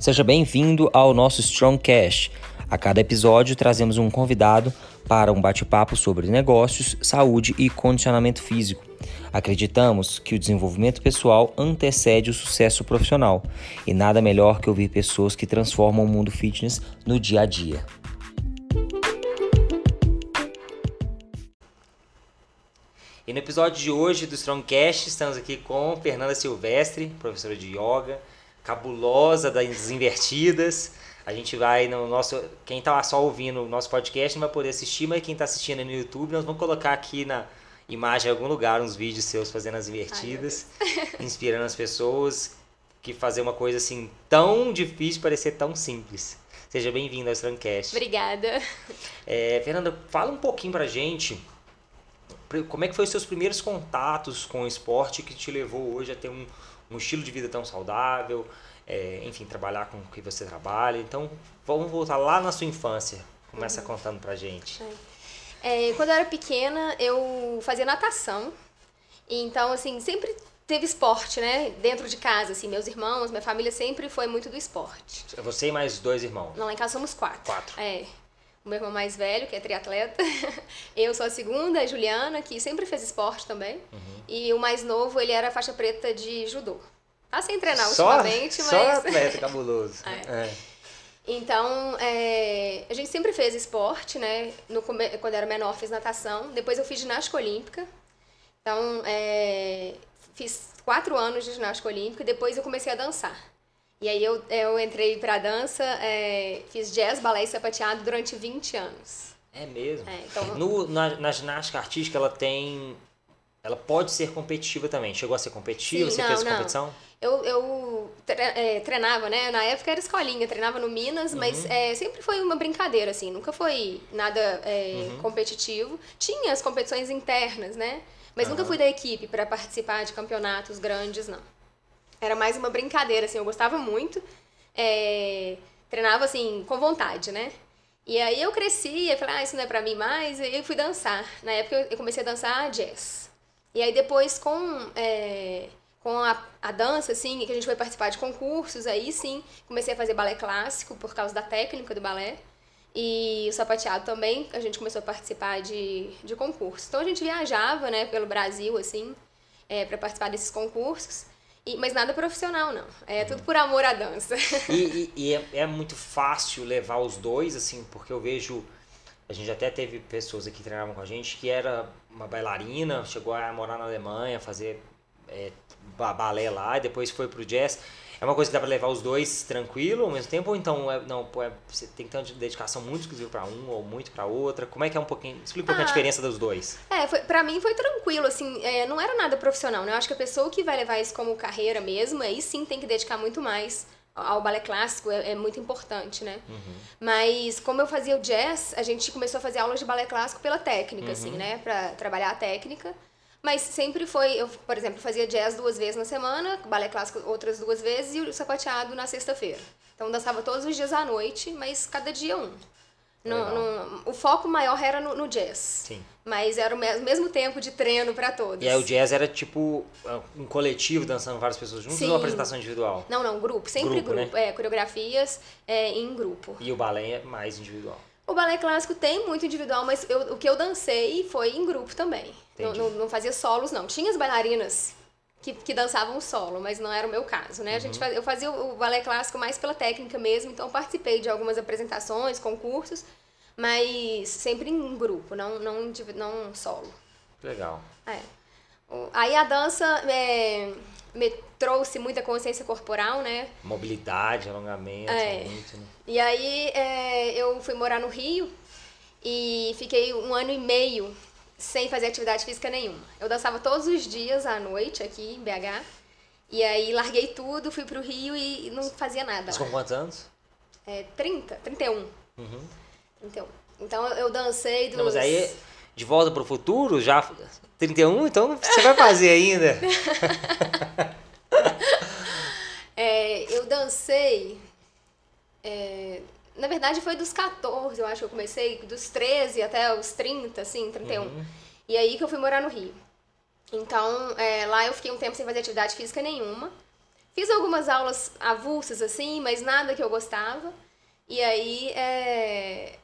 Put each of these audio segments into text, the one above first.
Seja bem-vindo ao nosso Strongcast. A cada episódio trazemos um convidado para um bate-papo sobre negócios, saúde e condicionamento físico. Acreditamos que o desenvolvimento pessoal antecede o sucesso profissional e nada melhor que ouvir pessoas que transformam o mundo fitness no dia a dia. E no episódio de hoje do Strongcast, estamos aqui com Fernanda Silvestre, professora de yoga, cabulosa das invertidas. A gente vai no nosso. Quem está só ouvindo o nosso podcast não vai poder assistir, mas quem está assistindo no YouTube, nós vamos colocar aqui na imagem em algum lugar uns vídeos seus fazendo as invertidas, Ai, inspirando as pessoas que fazer uma coisa assim tão difícil parecer tão simples. Seja bem-vindo ao Strongcast. Obrigada. É, Fernanda, fala um pouquinho pra gente como é que foi os seus primeiros contatos com o esporte que te levou hoje a ter um, um estilo de vida tão saudável, é, enfim, trabalhar com o que você trabalha. Então, vamos voltar lá na sua infância. Começa uhum. contando pra gente. É. É, quando eu era pequena, eu fazia natação. Então, assim, sempre teve esporte, né? Dentro de casa, assim, meus irmãos, minha família sempre foi muito do esporte. Você e mais dois irmãos? Não, lá em casa somos quatro. Quatro. É o meu irmão mais velho, que é triatleta. Eu sou a segunda, a Juliana, que sempre fez esporte também. Uhum. E o mais novo, ele era faixa preta de judô. Tá sem treinar só, ultimamente, mas... Só atleta cabuloso. é. É. Então, é, a gente sempre fez esporte, né? No, quando era menor, fiz natação. Depois eu fiz ginástica olímpica. Então, é, fiz quatro anos de ginástica olímpica. Depois eu comecei a dançar. E aí eu, eu entrei pra dança, é, fiz jazz, balé e sapateado durante 20 anos. É mesmo? É, então... no, na, na ginástica artística ela tem... Ela pode ser competitiva também. Chegou a ser competitiva? Sim, Você não, fez não. competição? Eu, eu é, treinava, né? Na época era escolinha, treinava no Minas, uhum. mas é, sempre foi uma brincadeira, assim. Nunca foi nada é, uhum. competitivo. Tinha as competições internas, né? Mas uhum. nunca fui da equipe para participar de campeonatos grandes, não. Era mais uma brincadeira, assim, eu gostava muito. É, treinava, assim, com vontade, né? E aí eu cresci, eu falei, ah, isso não é pra mim mais, e eu fui dançar. Na época eu comecei a dançar jazz. E aí depois com, é, com a, a dança, assim, que a gente foi participar de concursos, aí sim, comecei a fazer balé clássico por causa da técnica do balé. E o sapateado também, a gente começou a participar de, de concursos. Então a gente viajava, né, pelo Brasil, assim, é, para participar desses concursos. E, mas nada profissional, não. É tudo por amor à dança. E, e, e é, é, muito fácil levar os dois, assim, porque eu vejo. A gente até teve pessoas aqui que treinavam com a gente que era uma bailarina, chegou a morar na Alemanha, fazer é, balé lá, e depois foi pro jazz. É uma coisa que dá para levar os dois tranquilo ao mesmo tempo, ou então é, não, é, você tem que ter uma dedicação muito exclusiva para um ou muito para outra? Como é que é um pouquinho. Explica um ah, a diferença dos dois. É, foi, pra mim foi tranquilo, assim, é, não era nada profissional, né? Eu acho que a pessoa que vai levar isso como carreira mesmo, aí sim tem que dedicar muito mais ao balé clássico é, é, muito importante, né? Uhum. Mas como eu fazia o jazz, a gente começou a fazer aulas de balé clássico pela técnica, assim, uhum. assim, né? Pra trabalhar a técnica. Mas sempre foi, eu, por exemplo, fazia jazz duas vezes na semana, balé clássico outras duas vezes e o sapateado na sexta-feira. Então dançava todos os dias à noite, mas cada dia um. No, no, o foco maior era no, no, jazz. Sim. Mas era o mesmo tempo de treino para todos. E aí o jazz era tipo um coletivo dançando várias pessoas juntas Sim. ou uma apresentação individual? Não, não, grupo. Sempre grupo. grupo. Né? É, coreografias é, em grupo. E o balé é mais individual? O balé clássico tem muito individual, mas eu, o que eu dancei foi em grupo também. Não, não, não, fazia solos, não. Tinha as bailarinas que, que dançavam solo, mas não era o meu caso, né? Uhum. A gente uhum. faz, eu fazia o, balé clássico mais pela técnica mesmo, então participei de algumas apresentações, concursos, mas sempre em grupo, não, não, não solo. Legal. É. Aí a dança é, me trouxe muita consciência corporal, né? Mobilidade, alongamento, é. muito, né? E aí é, eu fui morar no Rio e fiquei um ano e meio sem fazer atividade física nenhuma. Eu dançava todos os dias à noite aqui em BH. E aí larguei tudo, fui pro Rio e não fazia nada. Mas com quantos anos? É, 30, 31. Uhum. 31. Então eu dancei dos... Não, mas aí, de volta pro futuro, já 31, então você vai fazer ainda. é, eu dancei. É, na verdade, foi dos 14, eu acho que eu comecei, dos 13 até os 30, assim, 31. Uhum. E aí que eu fui morar no Rio. Então, é, lá eu fiquei um tempo sem fazer atividade física nenhuma. Fiz algumas aulas avulsas, assim, mas nada que eu gostava. E aí, é...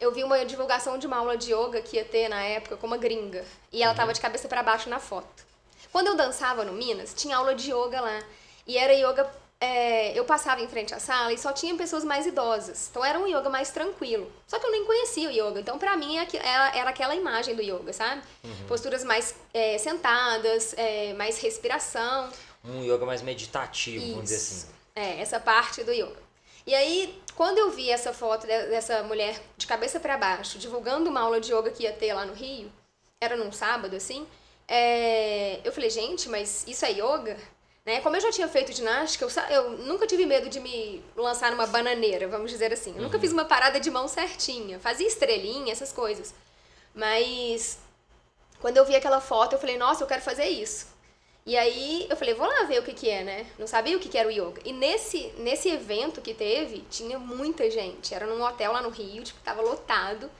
eu vi uma divulgação de uma aula de yoga que ia ter na época com uma gringa. E ela uhum. tava de cabeça para baixo na foto. Quando eu dançava no Minas, tinha aula de yoga lá. E era yoga é, eu passava em frente à sala e só tinha pessoas mais idosas. Então era um yoga mais tranquilo. Só que eu nem conhecia o yoga. Então para mim era, era aquela imagem do yoga, sabe? Uhum. Posturas mais é, sentadas, é, mais respiração. Um yoga mais meditativo, Isso. vamos dizer assim. É, essa parte do yoga. E aí, quando eu vi essa foto dessa mulher de cabeça para baixo, divulgando uma aula de yoga que ia ter lá no Rio, era num sábado assim, é, eu falei, gente, mas isso é yoga? Né? Como eu já tinha feito ginástica, eu, eu, nunca tive medo de me lançar numa bananeira, vamos dizer assim. Eu uhum. nunca fiz uma parada de mão certinha. Fazia estrelinha, essas coisas. Mas quando eu vi aquela foto, eu falei, nossa, eu quero fazer isso. E aí eu falei, vou lá ver o que que é, né? Não sabia o que que era o yoga. E nesse, nesse evento que teve, tinha muita gente. Era num hotel lá no Rio, tipo, tava lotado.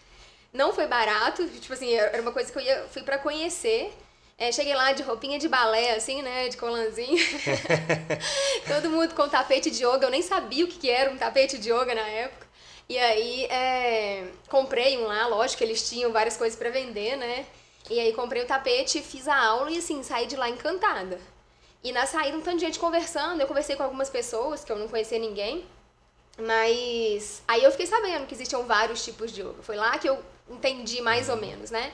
Não foi barato, tipo assim, era uma coisa que eu ia, fui para conhecer. É, cheguei lá de roupinha de balé, assim, né? De colanzinho. Todo mundo com tapete de yoga. Eu nem sabia o que era um tapete de yoga na época. E aí, é, comprei um lá, lógico, eles tinham várias coisas para vender, né? E aí comprei o tapete, fiz a aula e assim, saí de lá encantada. E na saída um tanto de gente conversando, eu conversei com algumas pessoas que eu não conhecia ninguém. Mas aí eu fiquei sabendo que existiam vários tipos de yoga. Foi lá que eu entendi mais ou menos, né?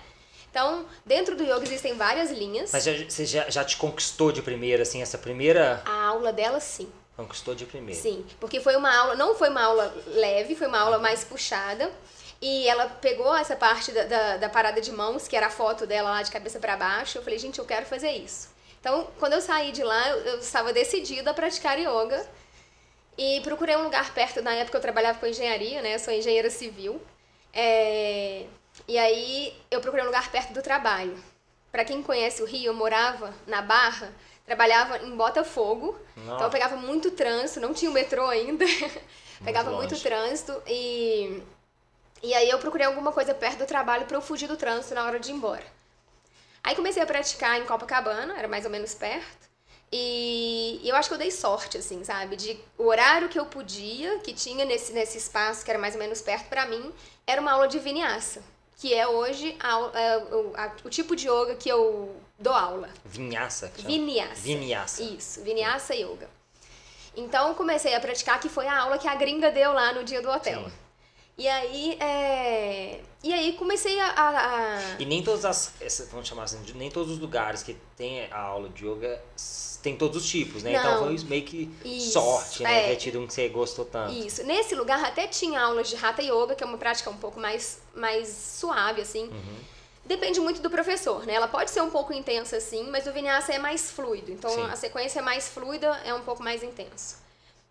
Então, dentro do yoga existem várias linhas. Mas já, você já, já te conquistou de primeira, assim, essa primeira. A aula dela, sim. Conquistou de primeira. Sim, porque foi uma aula, não foi uma aula leve, foi uma aula mais puxada. E ela pegou essa parte da, da, da parada de mãos, que era a foto dela lá de cabeça para baixo. Eu falei, gente, eu quero fazer isso. Então, quando eu saí de lá, eu, eu estava decidida a praticar yoga. E procurei um lugar perto, na época eu trabalhava com engenharia, né? Eu sou engenheira civil. É... E aí eu procurei um lugar perto do trabalho. Para quem conhece o Rio, eu morava na Barra, trabalhava em Botafogo. Nossa. Então eu pegava muito trânsito, não tinha o metrô ainda. pegava muito, muito trânsito e e aí eu procurei alguma coisa perto do trabalho para eu fugir do trânsito na hora de ir embora. Aí comecei a praticar em Copacabana, era mais ou menos perto. E eu acho que eu dei sorte, assim, sabe? De o horário que eu podia, que tinha nesse, nesse espaço, que era mais ou menos perto para mim, era uma aula de vinyasa que é hoje a, a, é, a, o tipo de yoga que eu dou aula. Vinyasa? Vinyasa. Vinyasa. Isso, Vinyasa Yoga. Então comecei a praticar, que foi a aula que a gringa deu lá no dia do hotel. Sim. E aí, é... e aí comecei a, a, E nem todas as, vamos chamar assim, nem todos os lugares que tem a aula de yoga tem todos os tipos, né? Então, Não, então foi meio que isso, sorte, né? É. tido um que você gostou tanto. Isso. Nesse lugar até tinha aulas de Hatha Yoga, que é uma prática um pouco mais, mais suave, assim. Uhum. Depende muito do professor, né? Ela pode ser um pouco intensa, assim, mas o Vinyasa é mais fluido. Então, Sim. a sequência é mais fluida, é um pouco mais intenso.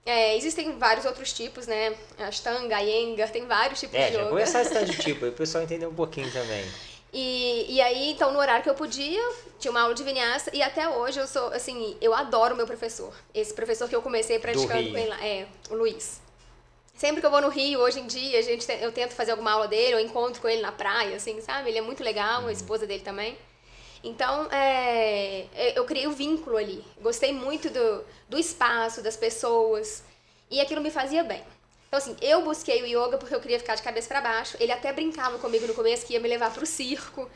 É, existem vários outros tipos, né? Ashtanga, Iyengar, tem vários tipos é, de yoga. É, começar esse de tipo, aí o pessoal entender um pouquinho também. E, e aí, então, no horário que eu podia, tinha uma aula de vinyasa e até hoje eu sou, assim, eu adoro meu professor. Esse professor que eu comecei praticando com ele lá, é, o Luiz. Sempre que eu vou no Rio, hoje em dia, a gente, eu tento fazer alguma aula dele, eu encontro com ele na praia, assim, sabe? Ele é muito legal, uhum. a esposa dele também. Então, é, eu criei o um vínculo ali. Gostei muito do, do espaço, das pessoas. E aquilo me fazia bem. Então, assim, eu busquei o yoga porque eu queria ficar de cabeça para baixo. Ele até brincava comigo no começo que ia me levar pro circo.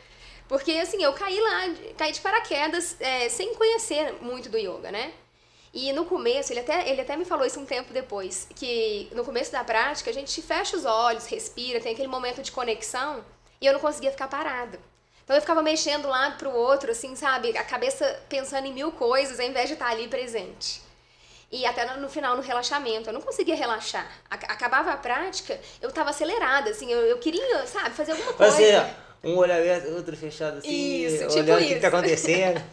Porque, assim, eu caí lá, caí de paraquedas é, sem conhecer muito do yoga, né? E no começo, ele até, ele até me falou isso um tempo depois, que no começo da prática a gente fecha os olhos, respira, tem aquele momento de conexão, e eu não conseguia ficar parada. Então eu ficava mexendo de um lado pro outro, assim, sabe? A cabeça pensando em mil coisas, ao invés de estar ali presente. E até no final, no relaxamento, eu não conseguia relaxar. Acabava a prática, eu tava acelerada, assim, eu, eu queria, sabe, fazer alguma coisa. Fazer um olho aberto, outro fechado, assim, isso, tipo olhando o que tá acontecendo.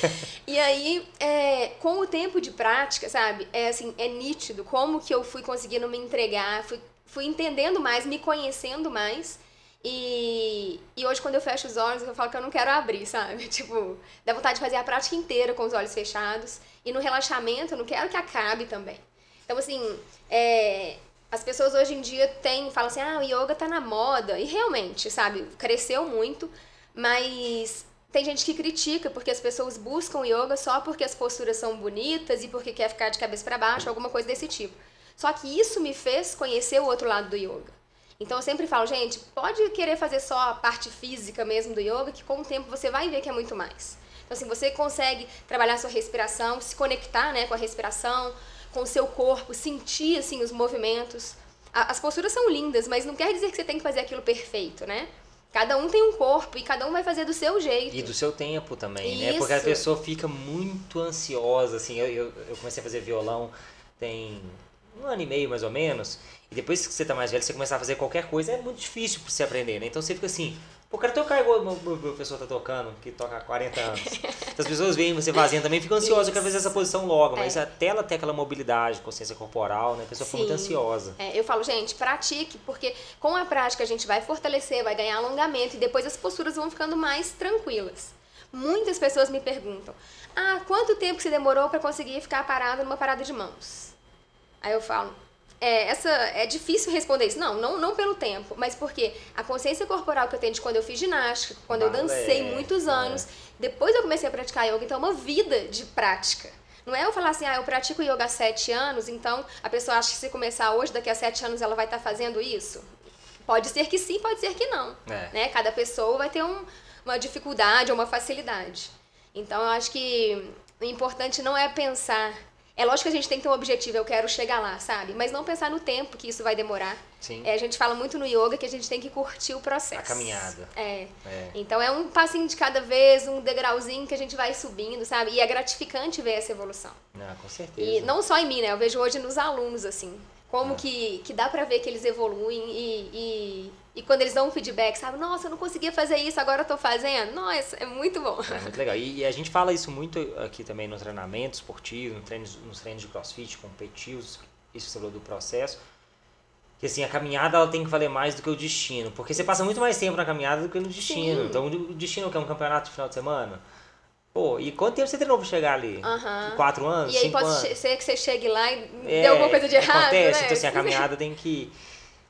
e aí, é, com o tempo de prática, sabe, é assim, é nítido como que eu fui conseguindo me entregar, fui, fui entendendo mais, me conhecendo mais. E, e hoje, quando eu fecho os olhos, eu falo que eu não quero abrir, sabe? Tipo, dá vontade de fazer a prática inteira com os olhos fechados. E no relaxamento, eu não quero que acabe também. Então, assim, é, as pessoas hoje em dia têm, falam assim, ah, o yoga tá na moda. E realmente, sabe, cresceu muito, mas tem gente que critica porque as pessoas buscam yoga só porque as posturas são bonitas e porque quer ficar de cabeça para baixo, alguma coisa desse tipo. Só que isso me fez conhecer o outro lado do yoga. Então eu sempre falo, gente, pode querer fazer só a parte física mesmo do yoga, que com o tempo você vai ver que é muito mais. Então assim, você consegue trabalhar sua respiração, se conectar, né, com a respiração, com o seu corpo, sentir assim os movimentos. As posturas são lindas, mas não quer dizer que você tem que fazer aquilo perfeito, né? Cada um tem um corpo e cada um vai fazer do seu jeito. E do seu tempo também, Isso. né? Porque a pessoa fica muito ansiosa, assim. Eu, eu, eu, comecei a fazer violão tem um ano e meio, mais ou menos. E depois que você tá mais velho, você começar a fazer qualquer coisa, é muito difícil pra você aprender, né? Então você fica assim, Pô, quero tocar igual o meu professor tá tocando, que toca há 40 anos. Então, as pessoas veem você fazendo também, ficam ansiosas, eu quero fazer essa posição logo, mas é. até ela ter aquela mobilidade, consciência corporal, né? A pessoa Sim. fica muito ansiosa. É, eu falo, gente, pratique, porque com a prática a gente vai fortalecer, vai ganhar alongamento e depois as posturas vão ficando mais tranquilas. Muitas pessoas me perguntam: ah, quanto tempo que você demorou para conseguir ficar parado numa parada de mãos? Aí eu falo, é, essa, é difícil responder isso. Não, não, não pelo tempo, mas porque a consciência corporal que eu tenho de quando eu fiz ginástica, quando eu dancei muitos anos, é. depois eu comecei a praticar yoga, então é uma vida de prática. Não é eu falar assim, ah, eu pratico yoga há sete anos, então a pessoa acha que se começar hoje, daqui a sete anos ela vai estar tá fazendo isso. Pode ser que sim, pode ser que não. É. Né? Cada pessoa vai ter um, uma dificuldade ou uma facilidade. Então eu acho que o importante não é pensar é lógico que a gente tem que ter um objetivo, eu quero chegar lá, sabe? Mas não pensar no tempo que isso vai demorar. Sim. É, a gente fala muito no yoga que a gente tem que curtir o processo. A caminhada. É. é. Então é um passinho de cada vez, um degrauzinho que a gente vai subindo, sabe? E é gratificante ver essa evolução. Ah, com certeza. E não só em mim, né? Eu vejo hoje nos alunos, assim. Como é. que, que dá pra ver que eles evoluem e, e e quando eles dão um feedback, sabe? Nossa, eu não conseguia fazer isso, agora eu tô fazendo. Nossa, é muito bom. É muito legal. E, e a gente fala isso muito aqui também no treinamento esportivo, no treinos, nos treinos de crossfit, competitivos, isso você falou do processo. Que assim, a caminhada ela tem que valer mais do que o destino. Porque você passa muito mais tempo na caminhada do que no destino. Sim. Então o destino que é um campeonato de final de semana. Pô, e quanto tempo você treinou pra chegar ali? Uhum. Quatro anos? E aí pode anos? ser que você chegue lá e é, deu alguma coisa de errado. Acontece, né? então assim, a caminhada tem que,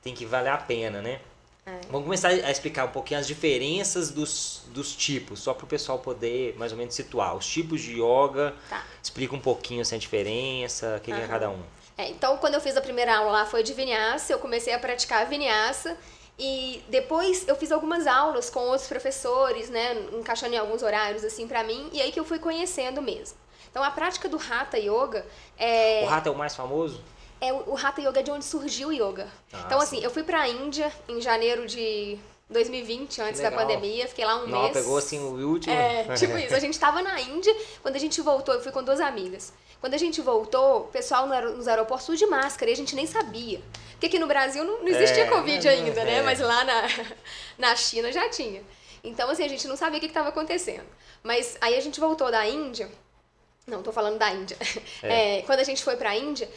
tem que valer a pena, né? É. Vamos começar a explicar um pouquinho as diferenças dos, dos tipos, só para o pessoal poder mais ou menos situar. Os tipos de yoga, tá. explica um pouquinho essa diferença, o que uhum. é cada um. É, então, quando eu fiz a primeira aula lá foi de vinyasa, eu comecei a praticar a vinyasa e depois eu fiz algumas aulas com outros professores, né, encaixando em alguns horários assim para mim, e aí que eu fui conhecendo mesmo. Então, a prática do Hatha Yoga é... O Hatha é o mais famoso? É o, o Hatha Yoga é de onde surgiu o yoga. Ah, então, assim, sim. eu fui pra Índia em janeiro de 2020, antes da pandemia, fiquei lá um Não, mês. pegou assim o último. É, tipo isso. A gente tava na Índia, quando a gente voltou, eu fui com duas amigas. Quando a gente voltou, o pessoal nos aeroportos tudo de máscara e a gente nem sabia. Porque aqui no Brasil não, não existia é, Covid ainda, né? é. né? Mas lá na, na China já tinha. Então, assim, a gente não sabia o que estava acontecendo. Mas aí a gente voltou da Índia. Não, tô falando da Índia. É. É, quando a gente foi pra Índia,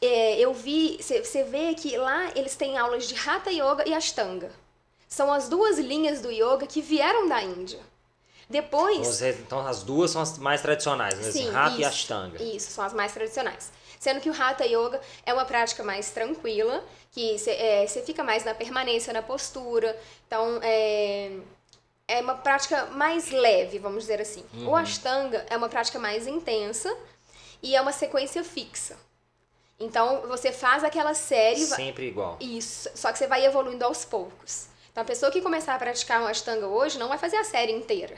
é, eu vi, você vê que lá eles têm aulas de Hatha Yoga e Ashtanga. São as duas linhas do yoga que vieram da Índia. Depois. Então as duas são as mais tradicionais, né? Sim, Hatha isso, e Ashtanga. Isso, são as mais tradicionais. Sendo que o Hatha Yoga é uma prática mais tranquila, que você é, fica mais na permanência, na postura. Então, é, é uma prática mais leve, vamos dizer assim. Uhum. O Ashtanga é uma prática mais intensa e é uma sequência fixa. Então, você faz aquela série... Sempre igual. Isso, só que você vai evoluindo aos poucos. Então, a pessoa que começar a praticar um Ashtanga hoje não vai fazer a série inteira.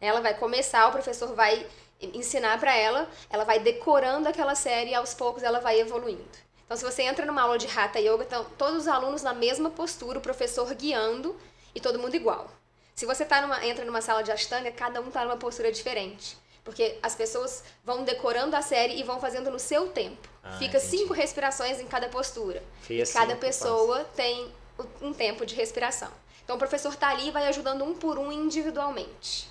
Ela vai começar, o professor vai ensinar para ela, ela vai decorando aquela série e aos poucos ela vai evoluindo. Então, se você entra numa aula de Hatha Yoga, estão todos os alunos na mesma postura, o professor guiando e todo mundo igual. Se você tá numa, entra numa sala de Ashtanga, cada um está numa postura diferente. Porque as pessoas vão decorando a série e vão fazendo no seu tempo. Ah, Fica entendi. cinco respirações em cada postura. Fia cada pessoa tem um tempo de respiração. Então o professor está ali e vai ajudando um por um individualmente.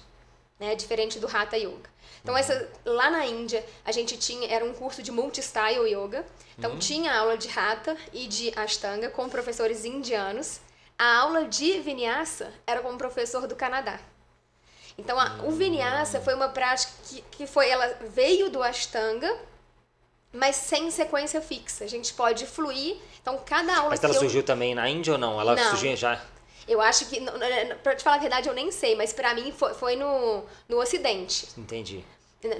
Né? Diferente do Hatha Yoga. Então, essa, lá na Índia, a gente tinha, era um curso de multi-style yoga. Então, uhum. tinha aula de Hatha e de Ashtanga com professores indianos. A aula de Vinyasa era com um professor do Canadá. Então, a, o Vinyasa foi uma prática que, que foi, ela veio do Ashtanga, mas sem sequência fixa. A gente pode fluir. Então, cada aula Mas ela surgiu também na Índia ou não? Ela não. surgiu já. Eu acho que, pra te falar a verdade, eu nem sei, mas pra mim foi, foi no, no Ocidente. Entendi.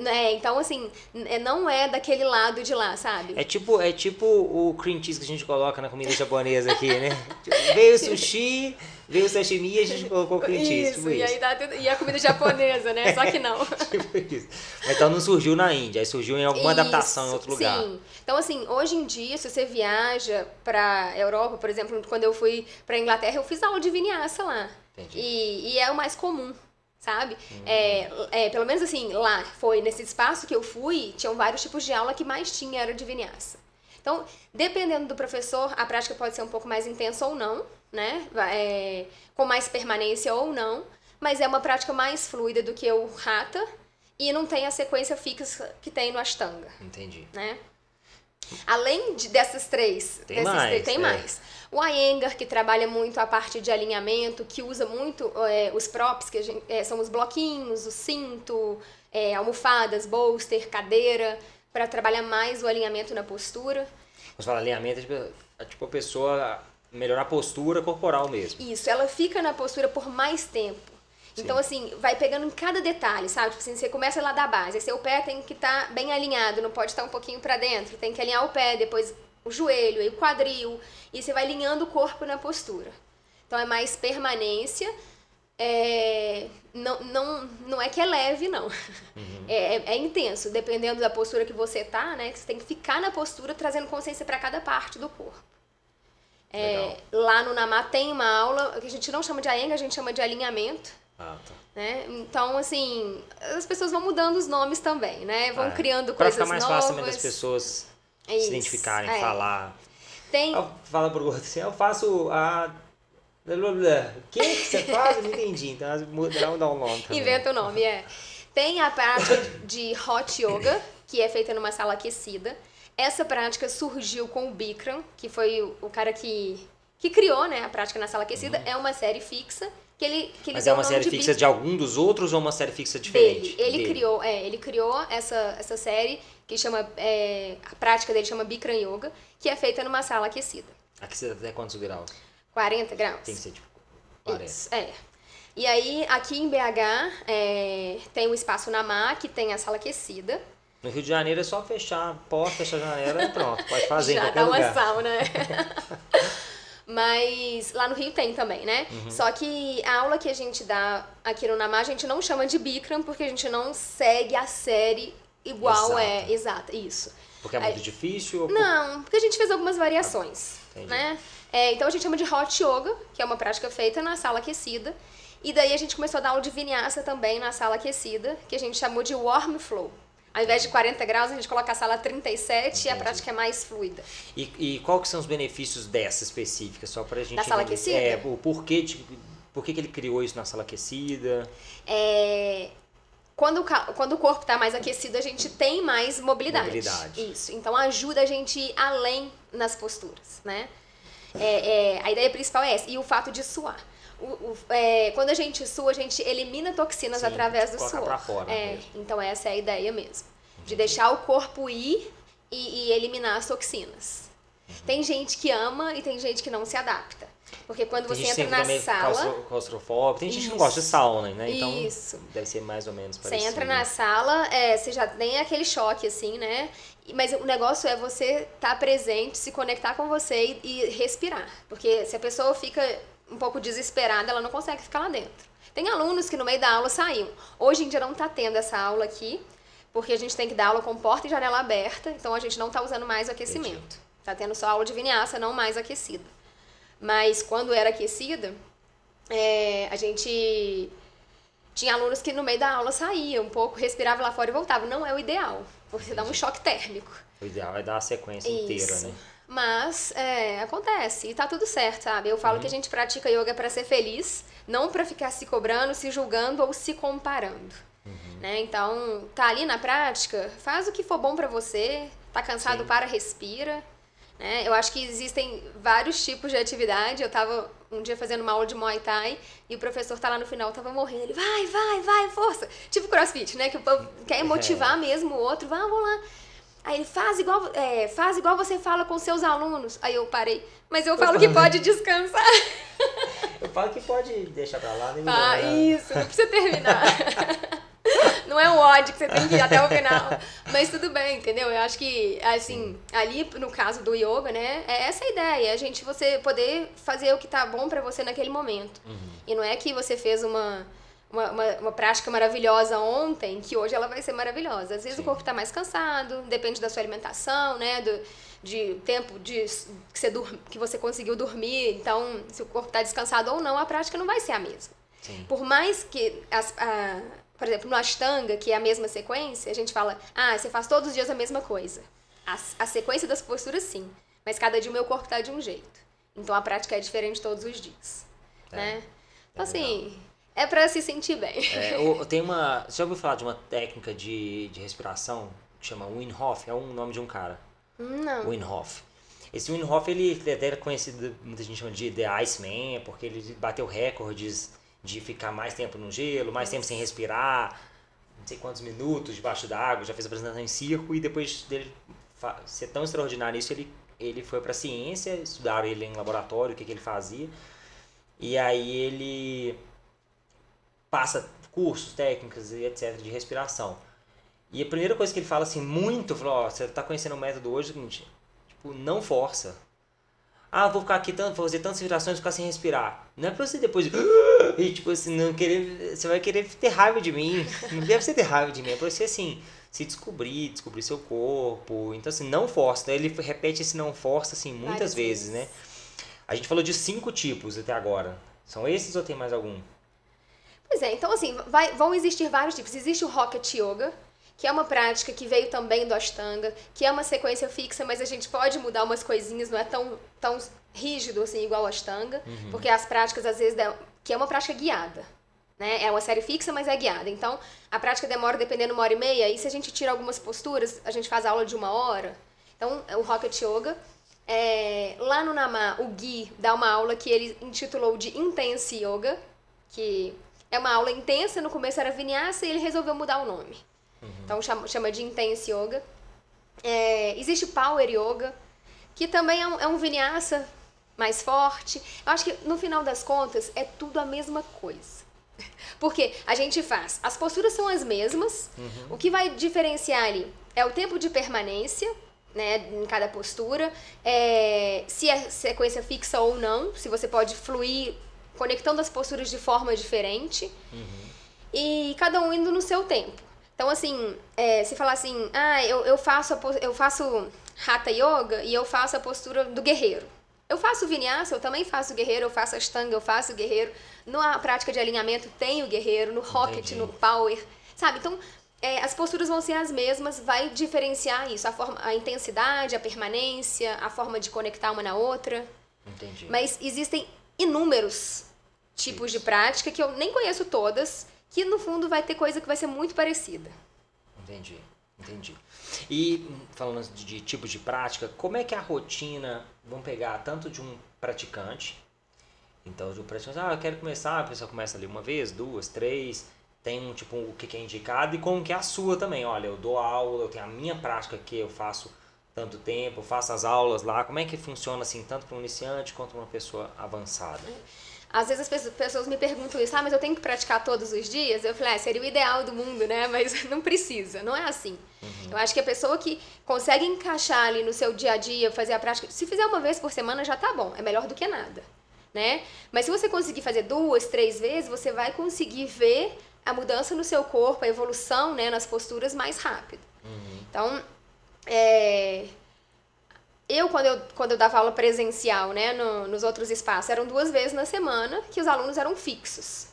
É, então, assim, é, não é daquele lado de lá, sabe? É tipo, é tipo o cream cheese que a gente coloca na comida japonesa aqui, né? veio o sushi, veio o sashimi e a gente colocou cream cheese. Isso, tipo e, isso. Aí e a comida japonesa, né? Só que não. tipo isso. Então não surgiu na Índia, aí surgiu em alguma isso, adaptação em outro lugar. Sim. Então, assim, hoje em dia, se você viaja pra Europa, por exemplo, quando eu fui pra Inglaterra, eu fiz aula de vinhaça lá. Entendi. E, e é o mais comum sabe? Uhum. É, é, pelo menos assim, lá foi nesse espaço que eu fui, tinham vários tipos de aula que mais tinha era de vinyasa. Então, dependendo do professor, a prática pode ser um pouco mais intensa ou não, né? É, com mais permanência ou não, mas é uma prática mais fluida do que o rata e não tem a sequência fixa que tem no Ashtanga. Entendi. Né? Além de, dessas três, tem mais. Três, tem é. mais. O Iyengar, que trabalha muito a parte de alinhamento, que usa muito é, os props, que gente, é, são os bloquinhos, o cinto, é, almofadas, bolster, cadeira, para trabalhar mais o alinhamento na postura. Você fala alinhamento, é tipo, é tipo a pessoa melhorar a postura corporal mesmo. Isso, ela fica na postura por mais tempo. Então, assim, vai pegando em cada detalhe, sabe? Tipo assim, você começa lá da base, aí seu pé tem que estar tá bem alinhado, não pode estar um pouquinho para dentro, tem que alinhar o pé, depois o joelho, aí o quadril, e você vai alinhando o corpo na postura. Então, é mais permanência, é, não, não, não é que é leve, não. Uhum. É, é, é, intenso, dependendo da postura que você tá, né? Que você tem que ficar na postura, trazendo consciência para cada parte do corpo. É, lá no Namá tem uma aula que a gente não chama de aenga, a gente chama de alinhamento ah, tá. Né? Então, assim, as pessoas vão mudando os nomes também, né? Vão ah, criando coisas novas. Pra ficar mais fácil também das pessoas é se identificarem, é. falar. Tem... Fala pro outro assim, eu faço a... O que você faz? Eu não entendi. Então, dá um nome também. Inventa o nome, é. Tem a prática de Hot Yoga, que é feita numa sala aquecida. Essa prática surgiu com o Bikram, que foi o cara que, que criou né, a prática na sala aquecida. Uhum. É uma série fixa que ele, que ele Mas é uma série de fixa de algum dos outros ou uma série fixa diferente? Dele. Ele dele. criou, é, ele criou essa, essa série que chama é, a prática dele chama Bikram Yoga, que é feita numa sala aquecida. Aquecida até quantos graus? 40 graus. Tem que ser tipo 40. Isso, é. E aí, aqui em BH, é, tem o espaço Namá, que tem a sala aquecida. No Rio de Janeiro é só fechar a porta, fechar a janela e pronto. Pode fazer Já em qualquer dá lugar. uma sauna. Mas lá no Rio tem também, né? Uhum. Só que a aula que a gente dá aqui no Namá, a gente não chama de Bikram, porque a gente não segue a série igual Exato. é. Exata, isso. Porque é muito difícil? Ou... Não, porque a gente fez algumas variações, Entendi. né? É, então a gente chama de Hot Yoga, que é uma prática feita na sala aquecida. E daí a gente começou a dar aula de vinyasa também na sala aquecida, que a gente chamou de Warm Flow. Ao invés de 40 graus, a gente coloca a sala a 37 Entendi. e a prática é mais fluida. E, e qual que são os benefícios dessa específica? Só pra gente Da sala aquecida? É, o porquê, de, por que ele criou isso na sala aquecida? É, quando, quando o corpo está mais aquecido, a gente tem mais mobilidade. Mobilidade. Isso. Então ajuda a gente ir além nas posturas, né? É, é, a ideia principal é essa. E o fato de suar. O, o, é, quando a gente sua, a gente elimina toxinas Sim, através do suor. Pra fora é, então essa é a ideia mesmo. De deixar o corpo ir e, e eliminar as toxinas. Uhum. Tem gente que ama e tem gente que não se adapta. Porque quando tem você entra na sala. Claustrofóbico. Tem gente que não gosta de sauna, né? Então Isso. deve ser mais ou menos parecido. Você entra na sala, é, você já tem aquele choque, assim, né? Mas o negócio é você estar tá presente, se conectar com você e, e respirar. Porque se a pessoa fica um pouco desesperada, ela não consegue ficar lá dentro. Tem alunos que no meio da aula saíam. Hoje em dia não está tendo essa aula aqui, porque a gente tem que dar aula com porta e janela aberta, então a gente não está usando mais o aquecimento. Está tendo só aula de vinyasa, não mais aquecida. Mas quando era aquecida, é, a gente tinha alunos que no meio da aula saíam um pouco, respirava lá fora e voltava. Não é o ideal, porque dá um choque térmico. O ideal é dar a sequência Isso. inteira, né? Mas é, acontece e tá tudo certo, sabe? Eu falo uhum. que a gente pratica yoga para ser feliz, não para ficar se cobrando, se julgando ou se comparando. Uhum. Né? Então, tá ali na prática, faz o que for bom para você, tá cansado, Sim. para, respira. Né? Eu acho que existem vários tipos de atividade. Eu tava um dia fazendo uma aula de Muay Thai e o professor tá lá no final, tava morrendo. Ele, vai, vai, vai, força. Tipo crossfit, né? Que o povo quer motivar é. mesmo o outro. Vamos lá. Aí ele faz igual, é, faz igual você fala com seus alunos. Aí eu parei, mas eu falo que pode descansar. falo que pode deixar pra lá. Nem ah, isso, não precisa terminar. não é um ódio que você tem que ir até o final. Mas tudo bem, entendeu? Eu acho que, assim, ali no caso do yoga, né, é essa a ideia. A gente, você poder fazer o que tá bom para você naquele momento. Uhum. E não é que você fez uma, uma, uma, uma, prática maravilhosa ontem, que hoje ela vai ser maravilhosa. Às vezes Sim. o corpo tá mais cansado, depende da sua alimentação, né, do, de tempo de, que, você dur, que você conseguiu dormir. Então, se o corpo tá descansado ou não, a prática não vai ser a mesma. Sim. Por mais que as, a, por exemplo, no Ashtanga, que é a mesma sequência, a gente fala, ah, você faz todos os dias a mesma coisa. A, a sequência das posturas, sim. Mas cada dia o meu corpo está de um jeito. Então a prática é diferente todos os dias. É. Né? Então, é assim, é para se sentir bem. É, tem uma. Você já ouviu falar de uma técnica de, de respiração que chama Wim Hof? É o um nome de um cara. Não. Wim Hof. Esse Wim Hof, ele é até era conhecido, muita gente chama de The Iceman, porque ele bateu recordes de ficar mais tempo no gelo, mais tempo sem respirar, não sei quantos minutos debaixo d'água, já fez apresentação em circo e depois dele ser tão extraordinário isso, ele, ele foi para ciência, estudaram ele em laboratório, o que, que ele fazia, e aí ele passa cursos, técnicas e etc. de respiração. E a primeira coisa que ele fala assim, muito, falou, ó, você está conhecendo o método hoje, é o seguinte, tipo, não força, ah, vou ficar aqui tanto, vou fazer tantas respirações, ficar sem respirar. Não é pra você depois e tipo assim, não querer, você vai querer ter raiva de mim. Não deve ser ter raiva de mim, é pra você assim, se descobrir, descobrir seu corpo. Então assim, não força. Então, ele repete esse não força assim muitas Várias vezes, vezes, né? A gente falou de cinco tipos até agora. São esses ou tem mais algum? Pois é, então assim, vai, vão existir vários tipos. Existe o Rocket Yoga, que é uma prática que veio também do Ashtanga, que é uma sequência fixa, mas a gente pode mudar umas coisinhas, não é tão, tão rígido assim igual o Ashtanga, uhum. porque as práticas às vezes que é uma prática guiada. Né? É uma série fixa, mas é guiada. Então, a prática demora dependendo uma hora e meia, e se a gente tira algumas posturas, a gente faz aula de uma hora. Então, o Rocket Yoga. É, lá no Namá, o Gui dá uma aula que ele intitulou de Intense Yoga, que é uma aula intensa, no começo era vinyasa e ele resolveu mudar o nome. Uhum. Então chama, chama de Intense Yoga. É, existe Power Yoga, que também é um, é um vinyasa mais forte. Eu acho que no final das contas é tudo a mesma coisa. Porque a gente faz, as posturas são as mesmas, uhum. o que vai diferenciar ali é o tempo de permanência, né, em cada postura, é, se é sequência fixa ou não, se você pode fluir conectando as posturas de forma diferente, uhum. e cada um indo no seu tempo. Então, assim, é, se falar assim, ah, eu, eu, faço a, eu faço Hatha Yoga e eu faço a postura do guerreiro. Eu faço Vinyasa, eu também faço guerreiro, eu faço Ashtanga, eu faço guerreiro. Na prática de alinhamento tem o guerreiro, no Rocket, Entendi. no Power, sabe? Então, é, as posturas vão ser as mesmas, vai diferenciar isso, a, forma, a intensidade, a permanência, a forma de conectar uma na outra. Entendi. Mas existem inúmeros tipos de prática que eu nem conheço todas, que no fundo vai ter coisa que vai ser muito parecida. Entendi, entendi. E falando de, de tipos de prática, como é que é a rotina, vamos pegar tanto de um praticante, então de um praticante, ah, eu quero começar, a pessoa começa ali uma vez, duas, três, tem um tipo o que é indicado e como que é a sua também. Olha, eu dou aula, eu tenho a minha prática que eu faço tanto tempo, faço as aulas lá. Como é que funciona assim, tanto para um iniciante quanto para uma pessoa avançada? Às vezes as pessoas me perguntam isso, ah, mas eu tenho que praticar todos os dias? Eu falei, ah, seria o ideal do mundo, né? Mas não precisa, não é assim. Uhum. Eu acho que a pessoa que consegue encaixar ali no seu dia a dia, fazer a prática, se fizer uma vez por semana já tá bom, é melhor do que nada, né? Mas se você conseguir fazer duas, três vezes, você vai conseguir ver a mudança no seu corpo, a evolução, né, nas posturas mais rápido. Uhum. Então, é, eu quando, eu, quando eu dava aula presencial, né, no, nos outros espaços, eram duas vezes na semana que os alunos eram fixos.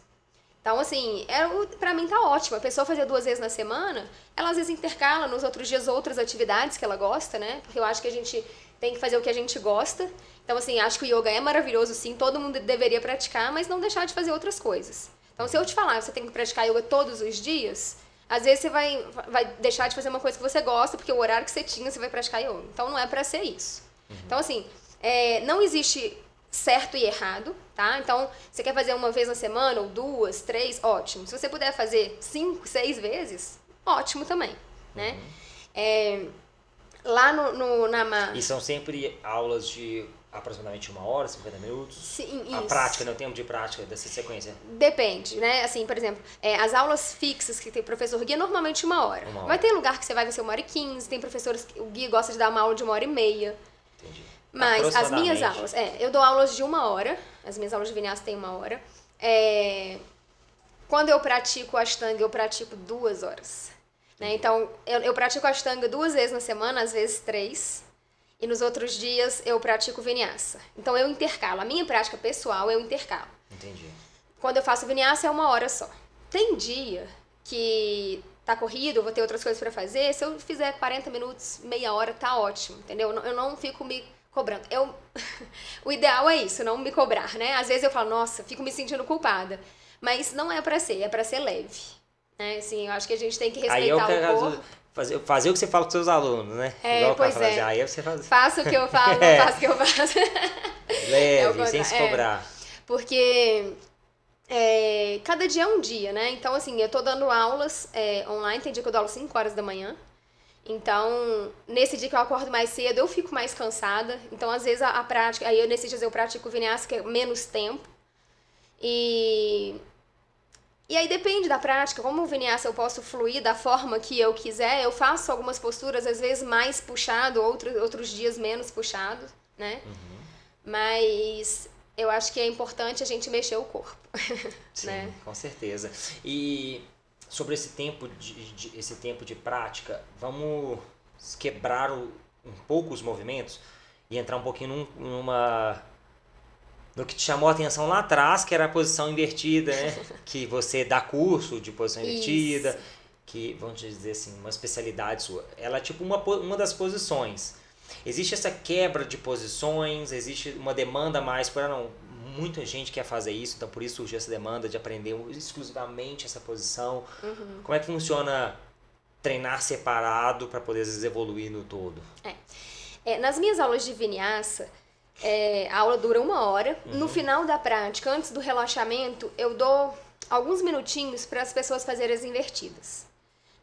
Então, assim, era, pra mim tá ótimo. A pessoa fazia duas vezes na semana, ela às vezes intercala nos outros dias outras atividades que ela gosta, né? Porque eu acho que a gente tem que fazer o que a gente gosta. Então, assim, acho que o yoga é maravilhoso, sim, todo mundo deveria praticar, mas não deixar de fazer outras coisas. Então, se eu te falar, você tem que praticar yoga todos os dias, às vezes você vai, vai deixar de fazer uma coisa que você gosta, porque o horário que você tinha, você vai praticar yoga. Então não é para ser isso. Uhum. Então, assim, é, não existe certo e errado, tá? Então, você quer fazer uma vez na semana, ou duas, três, ótimo. Se você puder fazer cinco, seis vezes, ótimo também, né? Uhum. É, lá no, no, na... E são sempre aulas de aproximadamente uma hora, 50 minutos? Sim, A isso. prática, né? o tempo de prática dessa sequência. Depende, né? Assim, por exemplo, é, as aulas fixas que tem professor guia, normalmente uma hora. Uma hora. Vai ter lugar que você vai ser uma hora e quinze, tem professores que o guia gosta de dar uma aula de uma hora e meia. Entendi. Mas as minhas aulas, é, eu dou aulas de uma hora, as minhas aulas de vinyasa têm uma hora. É, quando eu pratico ashtanga, eu pratico duas horas. Né? Então, eu, eu pratico ashtanga duas vezes na semana, às vezes três. E nos outros dias eu pratico vinyasa. Então eu intercalo. A minha prática pessoal eu intercalo. Entendi. Quando eu faço vinyasa é uma hora só. Tem dia que tá corrido, eu vou ter outras coisas pra fazer. Se eu fizer 40 minutos, meia hora, tá ótimo, entendeu? Eu não- fico me cobrando. Eu o ideal é isso, não me cobrar, né? Às vezes eu falo, nossa, fico me sentindo culpada. Mas não é pra ser, é pra ser leve. Né? Assim, eu acho que a gente tem que Aí é o respeitar que o corpo. Fazer, fazer o que você fala com seus alunos, né? É, Igual pois fala é. assim, aí você faz Faço o que eu falo, É. faço o que eu faço. leve, É sem se é. cobrar. Porque é, cada dia é um dia, né? Então, assim, eu tô dando aulas é, online, tem dia que eu dou aula 5 horas da manhã. Então, nesse dia que eu acordo mais cedo, eu fico mais cansada. Então, às vezes, a, a prática... Aí, nesses dias, eu pratico o vinyasa, que é menos tempo. E... E aí depende da prática, como o vinyasa eu posso fluir da forma que eu quiser, eu faço algumas posturas às vezes mais puxado, outros, outros dias menos puxado, né? Mas eu acho que é importante a gente mexer o corpo. Sim, né? com certeza. E sobre esse tempo de, de- esse tempo de prática, vamos quebrar o- um pouco os movimentos e entrar um pouquinho num- numa no que te chamou a atenção lá atrás, que era a posição invertida, né? que você dá curso de posição Isso. invertida, que vamos dizer assim, uma especialidade sua. Ela é tipo uma, uma das posições. Existe essa quebra de posições, existe uma demanda mais por ah, não, muita gente quer fazer isso, então por isso surgiu essa demanda de aprender exclusivamente essa posição. Uhum. Como é que funciona treinar separado para poder vezes evoluir no todo? É, nas minhas aulas de vinyasa, é, a aula dura uma hora. No final da prática, antes do relaxamento, eu dou alguns minutinhos para as pessoas fazerem as invertidas.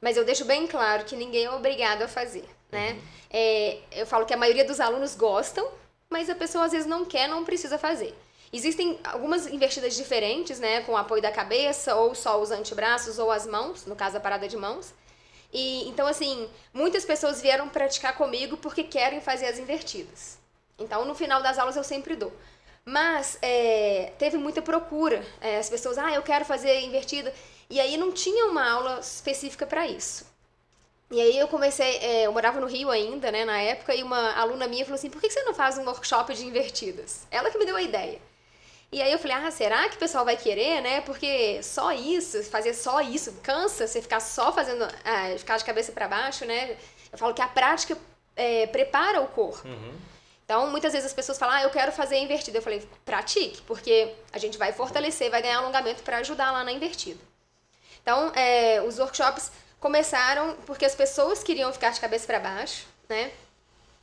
Mas eu deixo bem claro que ninguém é obrigado a fazer, né? É, eu falo que a maioria dos alunos gostam, mas a pessoa às vezes não quer, não precisa fazer. Existem algumas invertidas diferentes, né? Com o apoio da cabeça, ou só os antebraços, ou as mãos, no caso a parada de mãos. E então, assim, muitas pessoas vieram praticar comigo porque querem fazer as invertidas. Então, no final das aulas eu sempre dou. Mas é, teve muita procura. É, as pessoas, ah, eu quero fazer invertida. E aí não tinha uma aula específica para isso. E aí eu comecei, é, eu morava no Rio ainda, né, na época, e uma aluna minha falou assim, por que você não faz um workshop de invertidas? Ela que me deu a ideia. E aí eu falei, ah, será que o pessoal vai querer, né? Porque só isso, fazer só isso, cansa você ficar só fazendo, ah, ficar de cabeça para baixo, né? Eu falo que a prática é, prepara o corpo. Uhum. Então, muitas vezes as pessoas falam, ah, eu quero fazer invertida. Eu falei, pratique, porque a gente vai fortalecer, vai ganhar alongamento para ajudar lá na invertida. Então, é, os workshops começaram porque as pessoas queriam ficar de cabeça para baixo, né?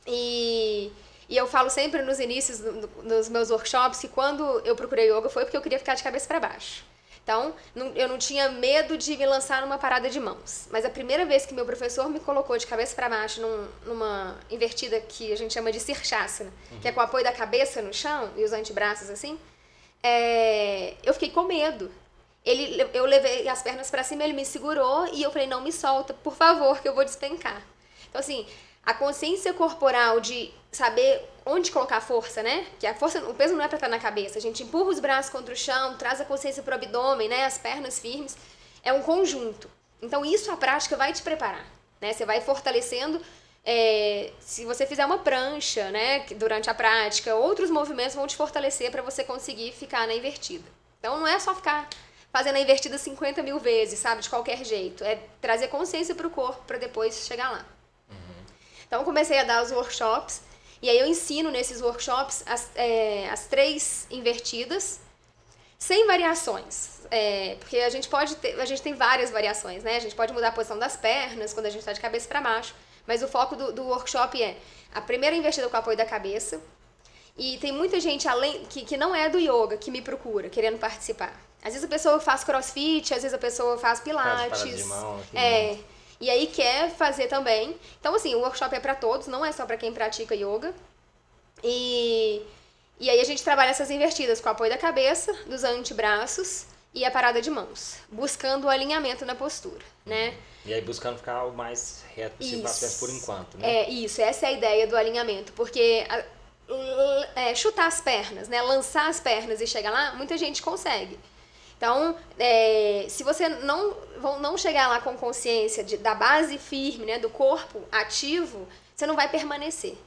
E, e eu falo sempre nos inícios dos meus workshops que quando eu procurei yoga foi porque eu queria ficar de cabeça para baixo. Então, não- eu não tinha medo de me lançar numa parada de mãos. Mas a primeira vez que meu professor me colocou de cabeça para baixo num- numa invertida que a gente chama de Sirshasana, que é com o apoio da cabeça no chão e os antebraços assim, é, eu fiquei com medo. Ele, eu levei as pernas para cima, ele me segurou e eu falei, não me solta, por favor, que eu vou despencar. Então, assim, a consciência corporal de saber onde colocar a força, né? Que a força, o peso não é para estar na cabeça. A gente empurra os braços contra o chão, traz a consciência pro abdômen, né? As pernas firmes. É um conjunto. Então, isso a prática vai te preparar, né? Você vai fortalecendo. é, se você fizer uma prancha, né, durante a prática, outros movimentos vão te fortalecer para você conseguir ficar na invertida. Então, não é só ficar fazendo a invertida 50 mil vezes, sabe? De qualquer jeito. É trazer consciência pro corpo para depois chegar lá. Então, eu comecei a dar os workshops. E aí eu ensino nesses workshops as, é, as três invertidas, sem variações. É, porque a gente pode ter, a gente tem várias variações, né? A gente pode mudar a posição das pernas quando a gente está de cabeça para baixo. Mas o foco do, do workshop é a primeira invertida com o apoio da cabeça. E tem muita gente além que, que não é do yoga que me procura, querendo participar. Às vezes a pessoa faz crossfit, às vezes a pessoa faz pilates. parada de mão, aqui, é. E aí quer fazer também. Então, assim, o workshop é para todos, não é só para quem pratica yoga. E, E aí a gente trabalha essas invertidas com o apoio da cabeça, dos antebraços e a parada de mãos, buscando o alinhamento na postura, né? E aí buscando ficar o mais reto possível por enquanto, né? É, isso, essa é a ideia do alinhamento, porque é, chutar as pernas, né? Lançar as pernas e chegar lá, muita gente consegue. Então, é, se você não, não chegar lá com consciência de, da base firme, né, do corpo ativo, você não vai permanecer.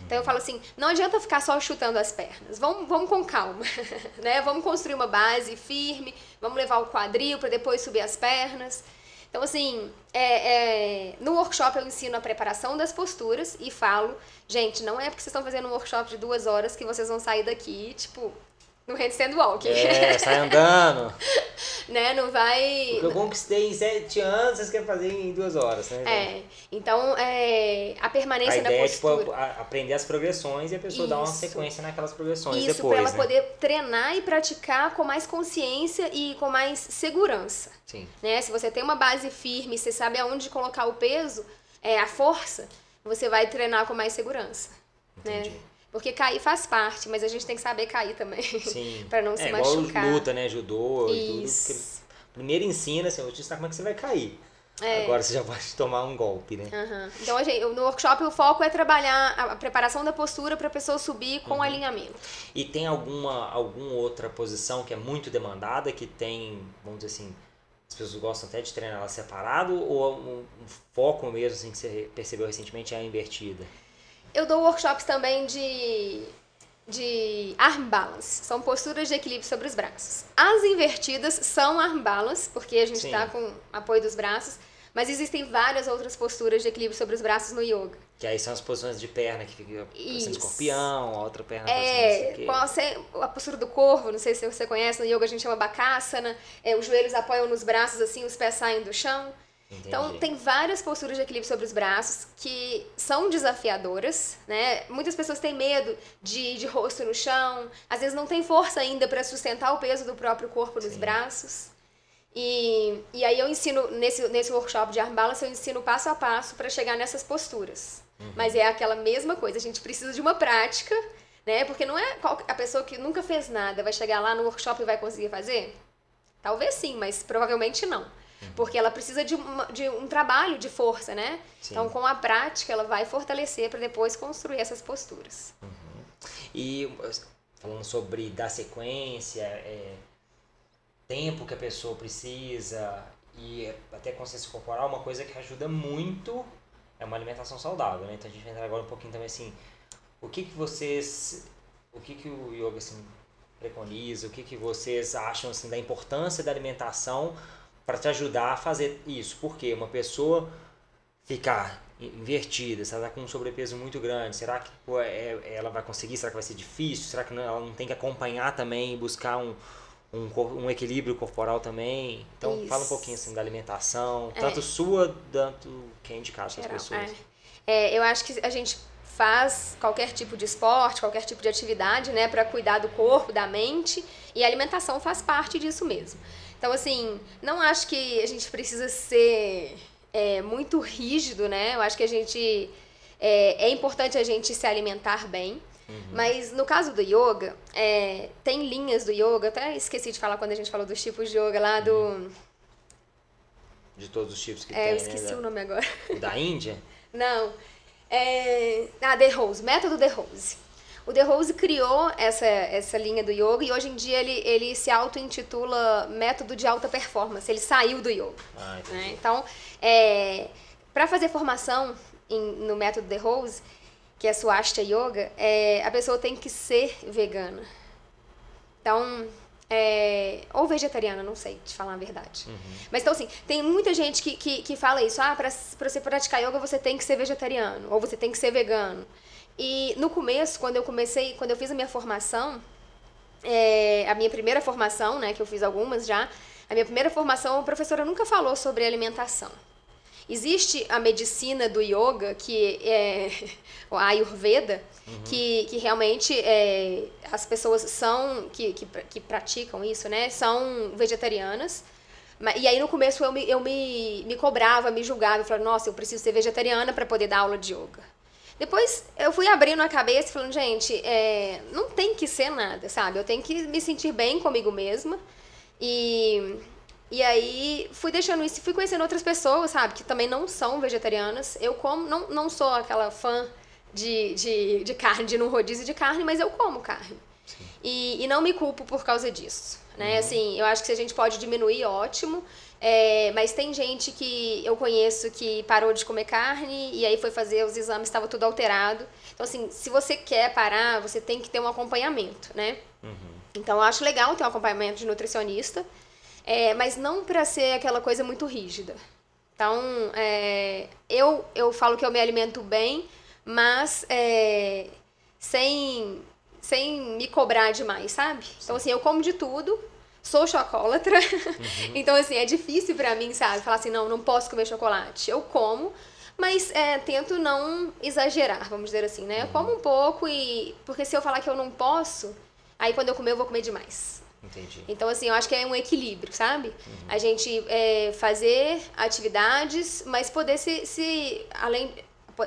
Então eu falo assim, não adianta ficar só chutando as pernas. Vamos, vamos com calma, né? Vamos construir uma base firme, vamos levar o quadril para depois subir as pernas. Então assim, é, é, no workshop eu ensino a preparação das posturas e falo, gente, não é porque vocês estão fazendo um workshop de duas horas que vocês vão sair daqui, tipo, no handstand walking. É, sai andando. né? Não vai. Porque eu conquistei em sete anos, vocês querem fazer em duas horas, né? É. Então, é, a permanência a da postura. É, tipo, a, aprender as progressões e a pessoa Isso. dar uma sequência naquelas progressões Isso, depois. Isso, pra ela né? poder treinar e praticar com mais consciência e com mais segurança. Sim. Né? Se você tem uma base firme, você sabe aonde colocar o peso, é, a força, você vai treinar com mais segurança. Né? Entendi. Né? Porque cair faz parte, mas a gente tem que saber cair também. Sim. pra não é, se igual machucar. luta, né? Judô Isso. e tudo. Primeiro ensina, assim, eu vou te ensinar como é que você vai cair. É. Agora você já pode tomar um golpe, né? Uhum. Então, gente, no workshop o foco é trabalhar a preparação da postura para a pessoa subir com uhum. alinhamento. E tem alguma, alguma outra posição que é muito demandada, que tem, vamos dizer assim, as pessoas gostam até de treinar ela separado, ou um, um foco mesmo, assim, que você percebeu recentemente é a invertida? Eu dou workshops também de, de arm balance. São posturas de equilíbrio sobre os braços. As invertidas são arm balance, porque a gente está com apoio dos braços. Mas existem várias outras posturas de equilíbrio sobre os braços no yoga. Que aí são as posições de perna, que fica parecendo escorpião, a outra perna É, qual a postura do corvo, não sei se você conhece, no yoga a gente chama bakasana. É, os joelhos apoiam nos braços assim, os pés saem do chão. Entendi. Então, tem várias posturas de equilíbrio sobre os braços que são desafiadoras, né? Muitas pessoas têm medo de, de rosto no chão, às vezes não tem força ainda para sustentar o peso do próprio corpo nos Sim. braços. E, e aí eu ensino, nesse, nesse workshop de arm balance, eu ensino passo a passo para chegar nessas posturas. Uhum. Mas é aquela mesma coisa, a gente precisa de uma prática, né? Porque não é a pessoa que nunca fez nada vai chegar lá no workshop e vai conseguir fazer? Talvez sim, mas provavelmente não. Uhum. Porque ela precisa de, uma, de um trabalho de força, né? Sim. Então, com a prática, ela vai fortalecer para depois construir essas posturas. Uhum. E falando sobre dar sequência, é, tempo que a pessoa precisa e até consciência corporal, uma coisa que ajuda muito é uma alimentação saudável, né? Então a gente vai entrar agora um pouquinho também assim, o que que vocês, o que que o yoga assim preconiza, o que que vocês acham assim da importância da alimentação para te ajudar a fazer isso. Porque uma pessoa ficar invertida, se ela está com um sobrepeso muito grande, será que pô, é, ela vai conseguir? Será que vai ser difícil? Será que não, ela não tem que acompanhar também e buscar um, um, um, equilíbrio corporal também? Então, Isso. fala um pouquinho assim da alimentação, é. tanto sua, tanto quem é indicado para as pessoas. É. é, eu acho que a gente faz qualquer tipo de esporte, qualquer tipo de atividade, né, para cuidar do corpo, da mente, e a alimentação faz parte disso mesmo. Então, assim, não acho que a gente precisa ser é, muito rígido, né? Eu acho que a gente. É, é importante a gente se alimentar bem. Uhum. Mas no caso do yoga, é, tem linhas do yoga, até esqueci de falar quando a gente falou dos tipos de yoga lá do. Uhum. De todos os tipos que é, tem. Eu esqueci né? o nome agora. O da Índia? Não. É, ah, The Rose, método The Rose. O De Rose criou essa, essa linha do yoga e hoje em dia ele, ele se auto-intitula método de alta performance. Ele saiu do yoga. Ah, né? Então, é, para fazer formação em, no método De Rose, que é Swastika Yoga, é, a pessoa tem que ser vegana. Então, é, ou vegetariana, não sei te falar a verdade. Uhum. Mas então, assim, tem muita gente que, que, que fala isso. Ah, para você praticar yoga, você tem que ser vegetariano, ou você tem que ser vegano. E no começo, quando eu comecei, quando eu fiz a minha formação, é, a minha primeira formação, né, que eu fiz algumas já, a minha primeira formação, a professora nunca falou sobre alimentação. Existe a medicina do yoga, que é a Ayurveda, uhum. que, que realmente é, as pessoas são, que, que, que praticam isso, né, são vegetarianas. E aí no começo eu me, eu me, me cobrava, me julgava, eu falava, nossa, eu preciso ser vegetariana para poder dar aula de yoga. Depois eu fui abrindo a cabeça e falando, gente, é, não tem que ser nada, sabe? Eu tenho que me sentir bem comigo mesma. E, e aí fui deixando isso e fui conhecendo outras pessoas, sabe? Que também não são vegetarianas. Eu como, não, não sou aquela fã de, de, de carne, de no rodízio de carne, mas eu como carne. E, e não me culpo por causa disso. Né? Uhum. Assim, eu acho que se a gente pode diminuir, ótimo. É, mas tem gente que eu conheço que parou de comer carne e aí foi fazer os exames, estava tudo alterado. Então, assim, se você quer parar, você tem que ter um acompanhamento, né? Uhum. Então, eu acho legal ter um acompanhamento de nutricionista, é, mas não para ser aquela coisa muito rígida. Então, é, eu, eu falo que eu me alimento bem, mas é, sem, sem me cobrar demais, sabe? Então, assim, eu como de tudo, sou chocolatra. Uhum. então, assim, é difícil para mim, sabe? Falar assim, não, não posso comer chocolate. Eu como, mas é, tento não exagerar, vamos dizer assim, né? Eu como um pouco e... Porque se eu falar que eu não posso, aí quando eu comer eu vou comer demais. Entendi. Então, assim, eu acho que é um equilíbrio, sabe? Uhum. A gente é, fazer atividades, mas poder se, se além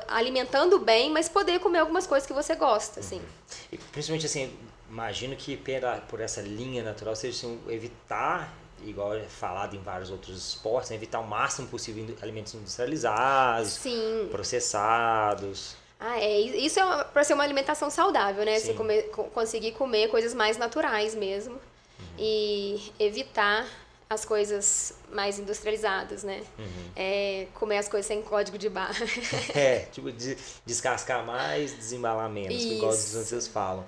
alimentando bem, mas poder comer algumas coisas que você gosta, assim. Uhum. E principalmente assim, imagino que pela, por essa linha natural seja evitar igual é falado em vários outros esportes, né? evitar o máximo possível alimentos industrializados, Sim. processados. Ah, é. Isso é para ser uma alimentação saudável, né? Sim. Você comer, conseguir comer coisas mais naturais mesmo. Uhum. E evitar as coisas mais industrializadas, né? Uhum. É, comer as coisas sem código de barra. é, tipo, de, descascar mais, desembalar menos, Isso. igual os franceses falam.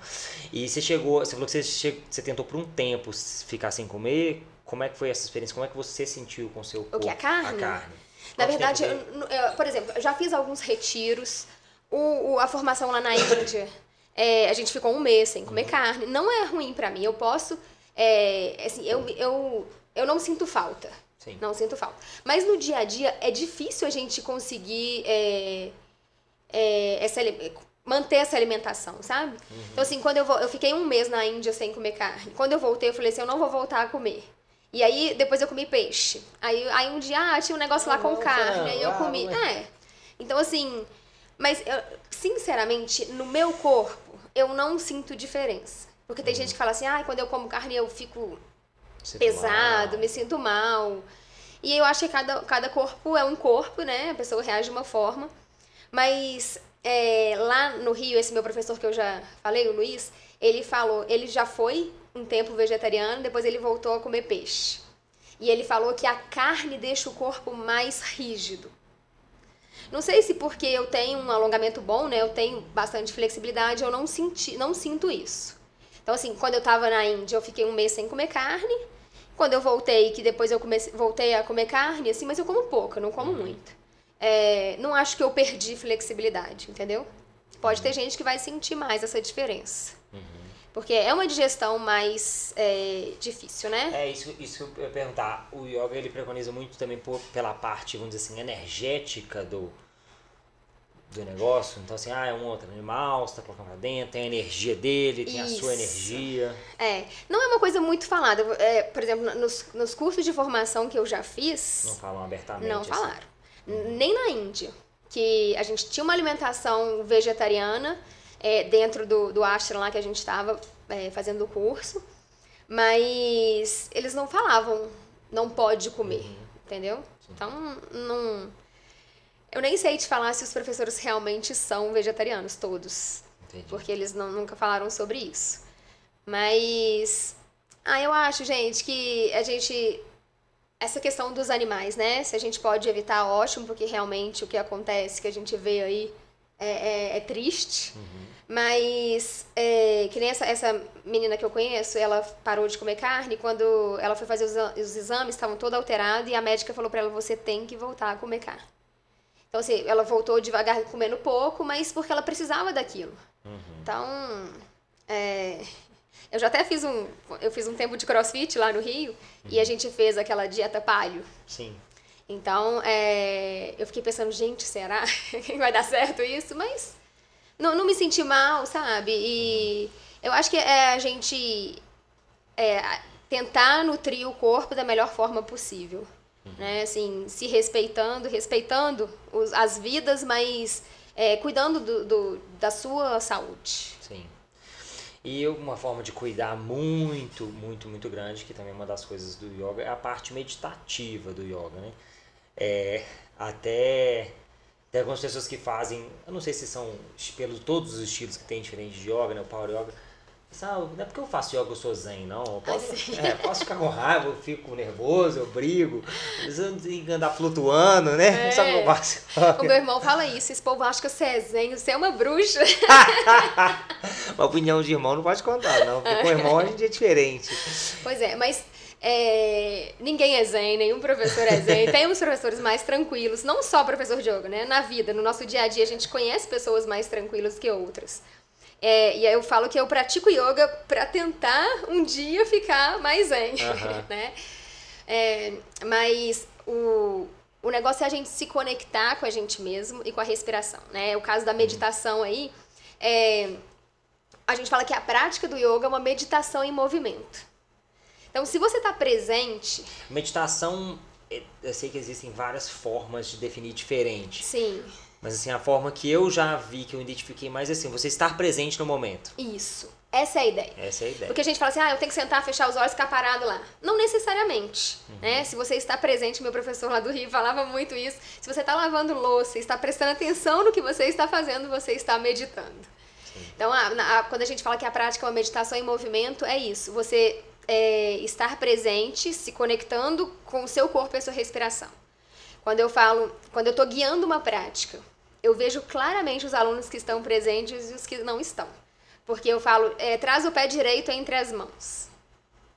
E você chegou, você falou que você, chegou, você tentou por um tempo ficar sem comer. Como é que foi essa experiência? Como é que você sentiu com o seu corpo? O que? A carne? A carne. Na verdade, eu, eu, por exemplo, eu já fiz alguns retiros. O, o a formação lá na Índia, é, a gente ficou um mês sem comer uhum. carne. Não é ruim para mim. Eu posso... É, assim, eu, eu eu não sinto falta. Sim. Não sinto falta. Mas no dia a dia é difícil a gente conseguir é, é, essa, manter essa alimentação, sabe? Uhum. Então, assim, quando eu, eu fiquei um mês na Índia sem comer carne. Quando eu voltei, eu falei assim, eu não vou voltar a comer. E aí, depois eu comi peixe. Aí, aí um dia, ah, tinha um negócio lá com carne. Aí eu comi. É. Então, assim, mas eu, sinceramente, no meu corpo, eu não sinto diferença. Porque tem uhum. gente que fala assim, ah, quando eu como carne eu fico pesado, mal. me sinto mal. E eu acho que cada, cada corpo é um corpo, né? A pessoa reage de uma forma. Mas é, lá no Rio, esse meu professor que eu já falei, o Luiz, ele falou, ele já foi um tempo vegetariano, depois ele voltou a comer peixe. E ele falou que a carne deixa o corpo mais rígido. Não sei se porque eu tenho um alongamento bom, né? Eu tenho bastante flexibilidade, eu não senti, não sinto isso. Então assim, quando eu tava na Índia, eu fiquei um mês sem comer carne. Quando eu voltei, que depois eu comecei, voltei a comer carne, assim, mas eu como pouco, eu não como uhum. muito. É, não acho que eu perdi flexibilidade, entendeu? Pode ter uhum. gente que vai sentir mais essa diferença. Uhum. Porque é uma digestão mais é, difícil, né? É, isso, isso eu ia perguntar. O yoga, ele preconiza muito também por, pela parte, vamos dizer assim, energética do, do negócio. Então, assim, ah, é um outro animal, você tá colocando pra dentro, tem a energia dele, tem Isso. a sua energia. É. Não é uma coisa muito falada. É, por exemplo, nos, nos cursos de formação que eu já fiz. Não falam abertamente. Não assim. falaram. Nem na Índia. Que a gente tinha uma alimentação vegetariana é, dentro do, do ashram lá que a gente estava é, fazendo o curso. Mas eles não falavam, não pode comer. Uhum. Entendeu? Sim. Então, não eu nem sei te falar se os professores realmente são vegetarianos, todos. Entendi. Porque eles não, nunca falaram sobre isso. Mas. Ah, eu acho, gente, que a gente. Essa questão dos animais, né? Se a gente pode evitar, ótimo, porque realmente o que acontece, que a gente vê aí, é, é, é triste. Uhum. Mas, é, que nem essa, essa menina que eu conheço, ela parou de comer carne. Quando ela foi fazer os, os exames, estavam todo alterado e a médica falou para ela: você tem que voltar a comer carne. Então, assim, ela voltou devagar comendo pouco, mas porque ela precisava daquilo. Uhum. Então, é, eu já até fiz um, eu fiz um tempo de crossfit lá no Rio uhum. e a uhum. gente fez aquela dieta palio. Sim. Então, é, eu fiquei pensando, gente, será que vai dar certo isso? Mas não, não me senti mal, sabe? E eu acho que é a gente é, tentar nutrir o corpo da melhor forma possível. Uhum. Né? Assim, se respeitando, respeitando os, as vidas, mas é, cuidando do, do, da sua saúde. Sim. E uma forma de cuidar muito, muito, muito grande, que também é uma das coisas do yoga, é a parte meditativa do yoga, né? É, até tem algumas pessoas que fazem, eu não sei se são pelos todos os estilos que tem diferente de yoga, né? O Power Yoga, não é porque eu faço yoga, eu sou zen, não. Eu posso, é, posso ficar com raiva, eu fico nervoso, eu brigo. Que andar flutuando, né? É. Só que eu faço O meu irmão fala isso. Esse povo acha que você é zen, você é uma bruxa. uma opinião de irmão não pode contar, não. Porque com o irmão a gente é diferente. Pois é, mas é, ninguém é zen, nenhum professor é zen. Tem uns professores mais tranquilos, não só professor de yoga, né? Na vida, no nosso dia a dia, a gente conhece pessoas mais tranquilas que outras. É, e aí eu falo que eu pratico yoga para tentar um dia ficar mais zen, uhum. né? É, mas o, o negócio é a gente se conectar com a gente mesmo e com a respiração, né? O caso da meditação aí, é, a gente fala que a prática do yoga é uma meditação em movimento. Então, se você está presente... Meditação, eu sei que existem várias formas de definir diferente. Sim. Mas assim, a forma que eu já vi, que eu identifiquei mais é assim, você estar presente no momento. Isso. Essa é a ideia. Essa é a ideia. Porque a gente fala assim, ah, eu tenho que sentar, fechar os olhos e ficar parado lá. Não necessariamente, uhum. né? Se você está presente, meu professor lá do Rio falava muito isso. Se você está lavando louça, está prestando atenção no que você está fazendo, você está meditando. Sim. Então, a, a, quando a gente fala que a prática é uma meditação em movimento, é isso. Você é, estar presente, se conectando com o seu corpo e a sua respiração. Quando eu falo, quando eu estou guiando uma prática, eu vejo claramente os alunos que estão presentes e os que não estão. Porque eu falo, é, traz o pé direito entre as mãos.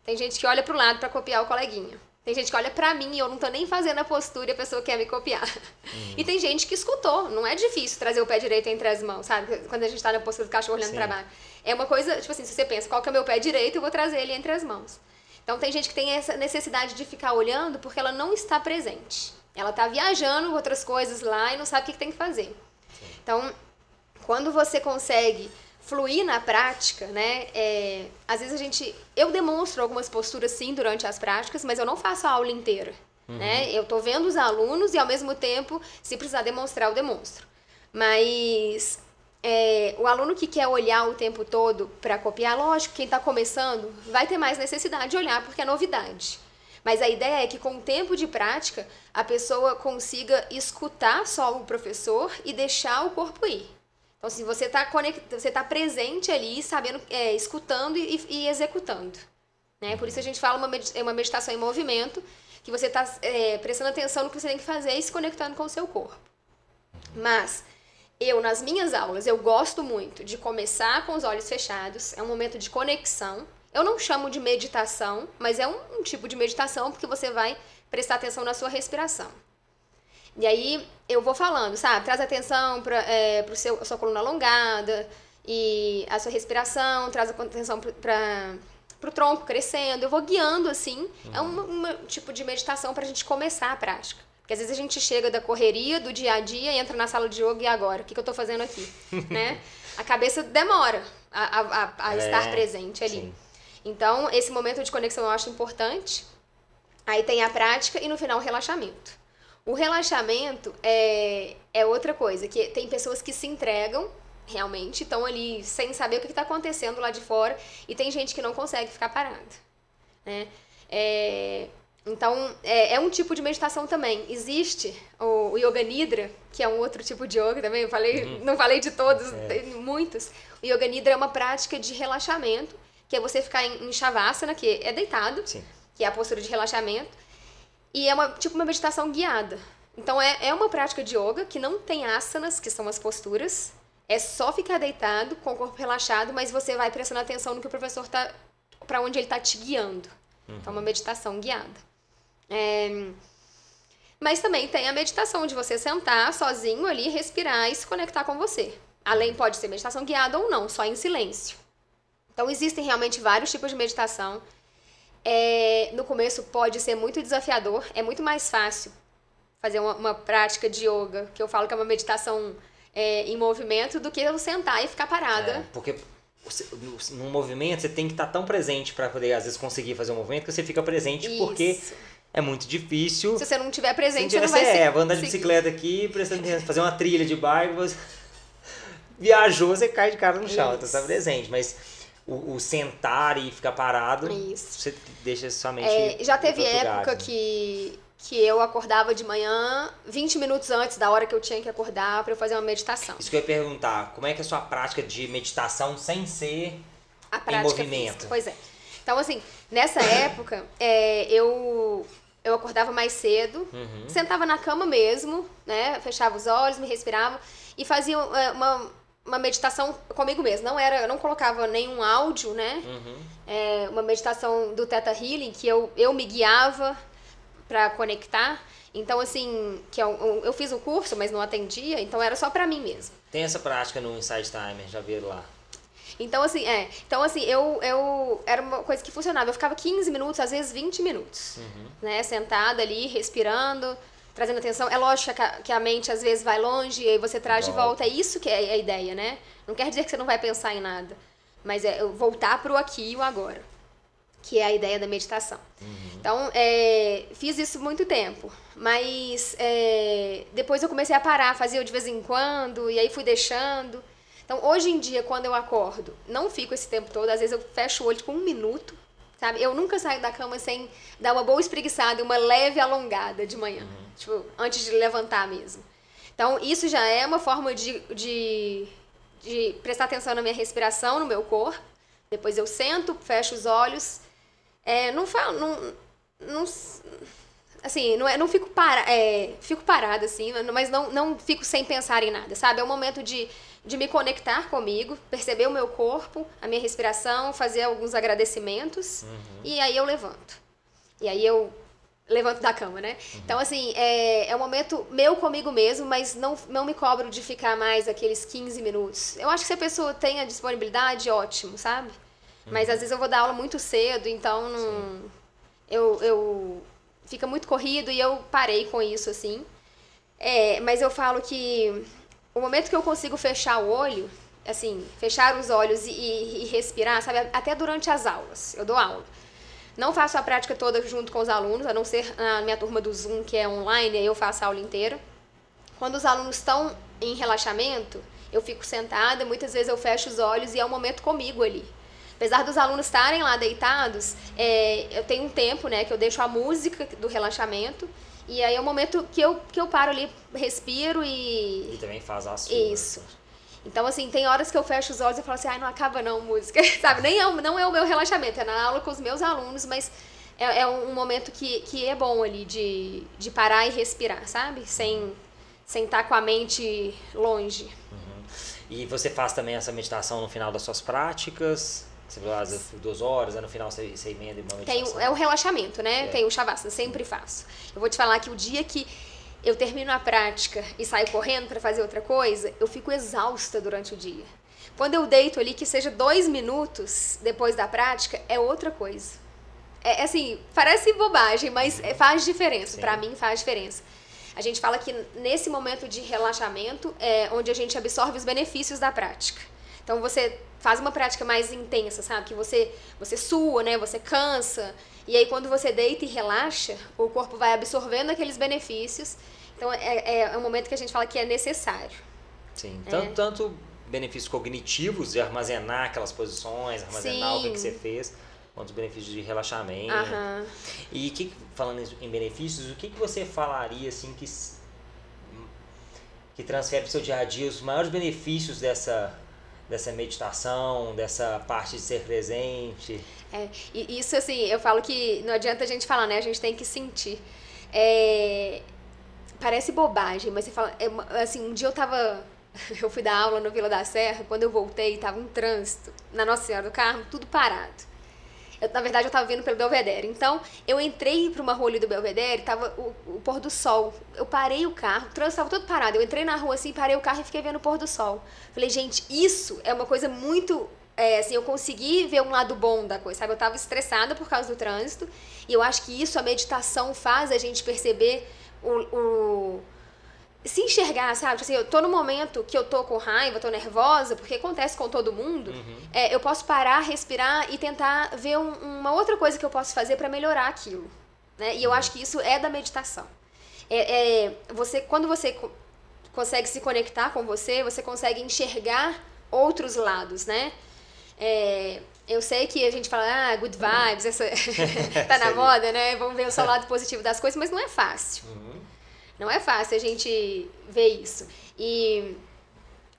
Tem gente que olha para o lado para copiar o coleguinha. Tem gente que olha para mim e eu não tô nem fazendo a postura e a pessoa quer me copiar. Uhum. E tem gente que escutou. Não é difícil trazer o pé direito entre as mãos, sabe? Quando a gente tá na postura do cachorro olhando para baixo. É uma coisa, tipo assim, se você pensa, qual que é o meu pé direito, eu vou trazer ele entre as mãos. Então tem gente que tem essa necessidade de ficar olhando porque ela não está presente. Ela está viajando outras coisas lá e não sabe o que, que tem que fazer. Então, quando você consegue fluir na prática, né? É, às vezes a gente. Eu demonstro algumas posturas sim durante as práticas, mas eu não faço a aula inteira. Uhum. Né? Eu tô vendo os alunos e ao mesmo tempo, se precisar demonstrar, eu demonstro. Mas é, o aluno que quer olhar o tempo todo para copiar, lógico, quem está começando vai ter mais necessidade de olhar porque é novidade. Mas a ideia é que com o tempo de prática, a pessoa consiga escutar só o professor e deixar o corpo ir. Então, assim, você está você tá presente ali, sabendo, é, escutando e, e, executando. Né? Por isso a gente fala uma, é uma meditação em movimento, que você está é, prestando atenção no que você tem que fazer e se conectando com o seu corpo. Mas eu, nas minhas aulas, eu gosto muito de começar com os olhos fechados, é um momento de conexão, eu não chamo de meditação, mas é um, um tipo de meditação porque você vai prestar atenção na sua respiração. E aí eu vou falando, sabe? Traz atenção para é, a sua coluna alongada e a sua respiração, traz atenção para o tronco crescendo. Eu vou guiando assim. Uhum. É um, um tipo de meditação para a gente começar a prática. Porque às vezes a gente chega da correria, do dia a dia, entra na sala de yoga e agora? O que, que eu estou fazendo aqui? né? A cabeça demora a, a, a é, estar presente ali. Sim. Então, esse momento de conexão eu acho importante. Aí tem a prática e no final o relaxamento. O relaxamento é, é outra coisa, que tem pessoas que se entregam realmente, estão ali sem saber o que está acontecendo lá de fora, e tem gente que não consegue ficar parada. Né? É, então, é, é, um tipo de meditação também. Existe o, o, Yoga Nidra, que é um outro tipo de yoga também, eu falei, uhum. não falei de todos, é. tem muitos. O Yoga Nidra é uma prática de relaxamento, que é você ficar em, em Shavasana, que é deitado, Sim. que é a postura de relaxamento, e é uma, tipo uma meditação guiada. Então é, é uma prática de yoga que não tem asanas, que são as posturas, é só ficar deitado, com o corpo relaxado, mas você vai prestando atenção no que o professor tá. para onde ele está te guiando. Uhum. Então, é uma meditação guiada. É, mas também tem a meditação de você sentar sozinho ali, respirar e se conectar com você. Além pode ser meditação guiada ou não, só em silêncio. Então, existem realmente vários tipos de meditação. É, no começo pode ser muito desafiador, é muito mais fácil fazer uma, uma prática de yoga, que eu falo que é uma meditação é, em movimento, do que eu sentar e ficar parada. É, porque no movimento você tem que estar tão presente para poder às vezes conseguir fazer um movimento que você fica presente Isso. porque é muito difícil. Se você não tiver presente, você não vai É, vou andar de bicicleta aqui, fazer uma trilha de bairro, viajou, você cai de cara no chão, você tá presente. Mas o, o, sentar e ficar parado, Isso. você deixa sua mente. É, já teve época lugar, né? que, que eu acordava de manhã 20 minutos antes da hora que eu tinha que acordar para fazer uma meditação. Isso que eu ia perguntar, como é que é a sua prática de meditação sem ser a prática em movimento? Física. Pois é. Então, assim, nessa época, é, eu eu acordava mais cedo, uhum. sentava na cama mesmo, né? Fechava os olhos, me respirava e fazia é, uma, uma meditação comigo mesmo. Não era, eu não colocava nenhum áudio, né? Uhum. É, uma meditação do Theta Healing que eu, eu me guiava para conectar. Então, assim, que eu, eu fiz o curso, mas não atendia, então era só para mim mesmo. Tem essa prática no Inside Timer, já viram lá. Então, assim, é. Então, assim, eu, eu. Era uma coisa que funcionava. Eu ficava 15 minutos, às vezes 20 minutos. Uhum. Né? Sentada ali, respirando, trazendo atenção. É lógico que a, que a mente às vezes vai longe e aí você traz de volta. É isso que é a ideia, né? Não quer dizer que você não vai pensar em nada. Mas é voltar pro aqui e o agora que é a ideia da meditação. Uhum. Então, é, fiz isso muito tempo, mas é, depois eu comecei a parar, fazia de vez em quando, e aí fui deixando. Então, hoje em dia, quando eu acordo, não fico esse tempo todo, às vezes eu fecho o olho com um minuto, sabe? Eu nunca saio da cama sem dar uma boa espreguiçada e uma leve alongada de manhã, uhum. tipo, antes de levantar mesmo. Então, isso já é uma forma de, de, de prestar atenção na minha respiração, no meu corpo. Depois eu sento, fecho os olhos é, não falo, não, não, assim, não, é, não fico, para, é, fico parada, assim, mas não, não fico sem pensar em nada, sabe? É um momento de, de me conectar comigo, perceber o meu corpo, a minha respiração, fazer alguns agradecimentos, uhum. e aí eu levanto. E aí eu levanto da cama, né? Uhum. Então, assim, é, é um momento meu comigo mesmo, mas não, não me cobro de ficar mais aqueles 15 minutos. Eu acho que se a pessoa tem a disponibilidade, ótimo, sabe? Mas às vezes eu vou dar aula muito cedo, então não. Eu, eu. Fica muito corrido e eu parei com isso, assim. É, mas eu falo que o momento que eu consigo fechar o olho, assim, fechar os olhos e, e, respirar, sabe? Até durante as aulas. Eu dou aula. Não faço a prática toda junto com os alunos, a não ser na minha turma do Zoom, que é online, aí eu faço a aula inteira. Quando os alunos estão em relaxamento, eu fico sentada, muitas vezes eu fecho os olhos e é um momento comigo ali. Apesar dos alunos estarem lá deitados, é, eu tenho um tempo, né, que eu deixo a música do relaxamento. E aí é o momento que eu, que eu paro ali, respiro e. E também faz a sua. Isso. Então, assim, tem horas que eu fecho os olhos e falo assim, ai, não acaba não música, sabe? Nem é, não é o meu relaxamento, é na aula com os meus alunos, mas é, é um momento que, que é bom ali de, de parar e respirar, sabe? Sem, sem estar tá com a mente longe. Uhum. E você faz também essa meditação no final das suas práticas? Você as duas horas, aí no final você, você emenda uma meditação. Tem, é o relaxamento, né? É. Tem o Shavasana, sempre faço. Eu vou te falar que o dia que eu termino a prática e saio correndo para fazer outra coisa, eu fico exausta durante o dia. Quando eu deito ali, que seja dois minutos depois da prática, é outra coisa. É assim, parece bobagem, mas é, faz diferença. Para mim faz diferença. A gente fala que nesse momento de relaxamento é onde a gente absorve os benefícios da prática. Então você faz uma prática mais intensa, sabe? Que você, você sua, né? Você cansa. E aí, quando você deita e relaxa, o corpo vai absorvendo aqueles benefícios. Então, é, é, é um momento que a gente fala que é necessário. Sim, é. tanto, tanto benefícios cognitivos de armazenar aquelas posições, armazenar Sim. o que, que você fez, quanto os benefícios de relaxamento. E que, falando em benefícios, o que, que você falaria assim que, que transfere para o seu dia a dia os maiores benefícios dessa dessa meditação, dessa parte de ser presente. É, e isso assim, eu falo que não adianta a gente falar, né? A gente tem que sentir. É, parece bobagem, mas você fala, é, assim, um dia eu tava eu fui dar aula no Vila da Serra, quando eu voltei, tava um trânsito na Nossa Senhora do Carmo, tudo parado. Eu, na verdade, eu estava vindo pelo Belvedere. Então, eu entrei para uma rua ali do Belvedere, tava o, o, pôr do sol. Eu parei o carro, o trânsito estava todo parado. Eu entrei na rua assim, parei o carro e fiquei vendo o pôr do sol. Falei, gente, isso é uma coisa muito. É, assim, eu consegui ver um lado bom da coisa, sabe? Eu estava estressada por causa do trânsito. E eu acho que isso, a meditação, faz a gente perceber o, o se enxergar, sabe? Tipo assim, eu tô no momento que eu tô com raiva, tô nervosa, porque acontece com todo mundo, uhum. é, eu posso parar, respirar e tentar ver um, uma outra coisa que eu posso fazer para melhorar aquilo. Né? E eu uhum. acho que isso é da meditação. É, é, você, quando você consegue se conectar com você, você consegue enxergar outros lados, né? É, eu sei que a gente fala, ah, good vibes, essa tá na moda, né? Vamos ver o seu lado positivo das coisas, mas não é fácil. Uhum. Não é fácil a gente ver isso. E,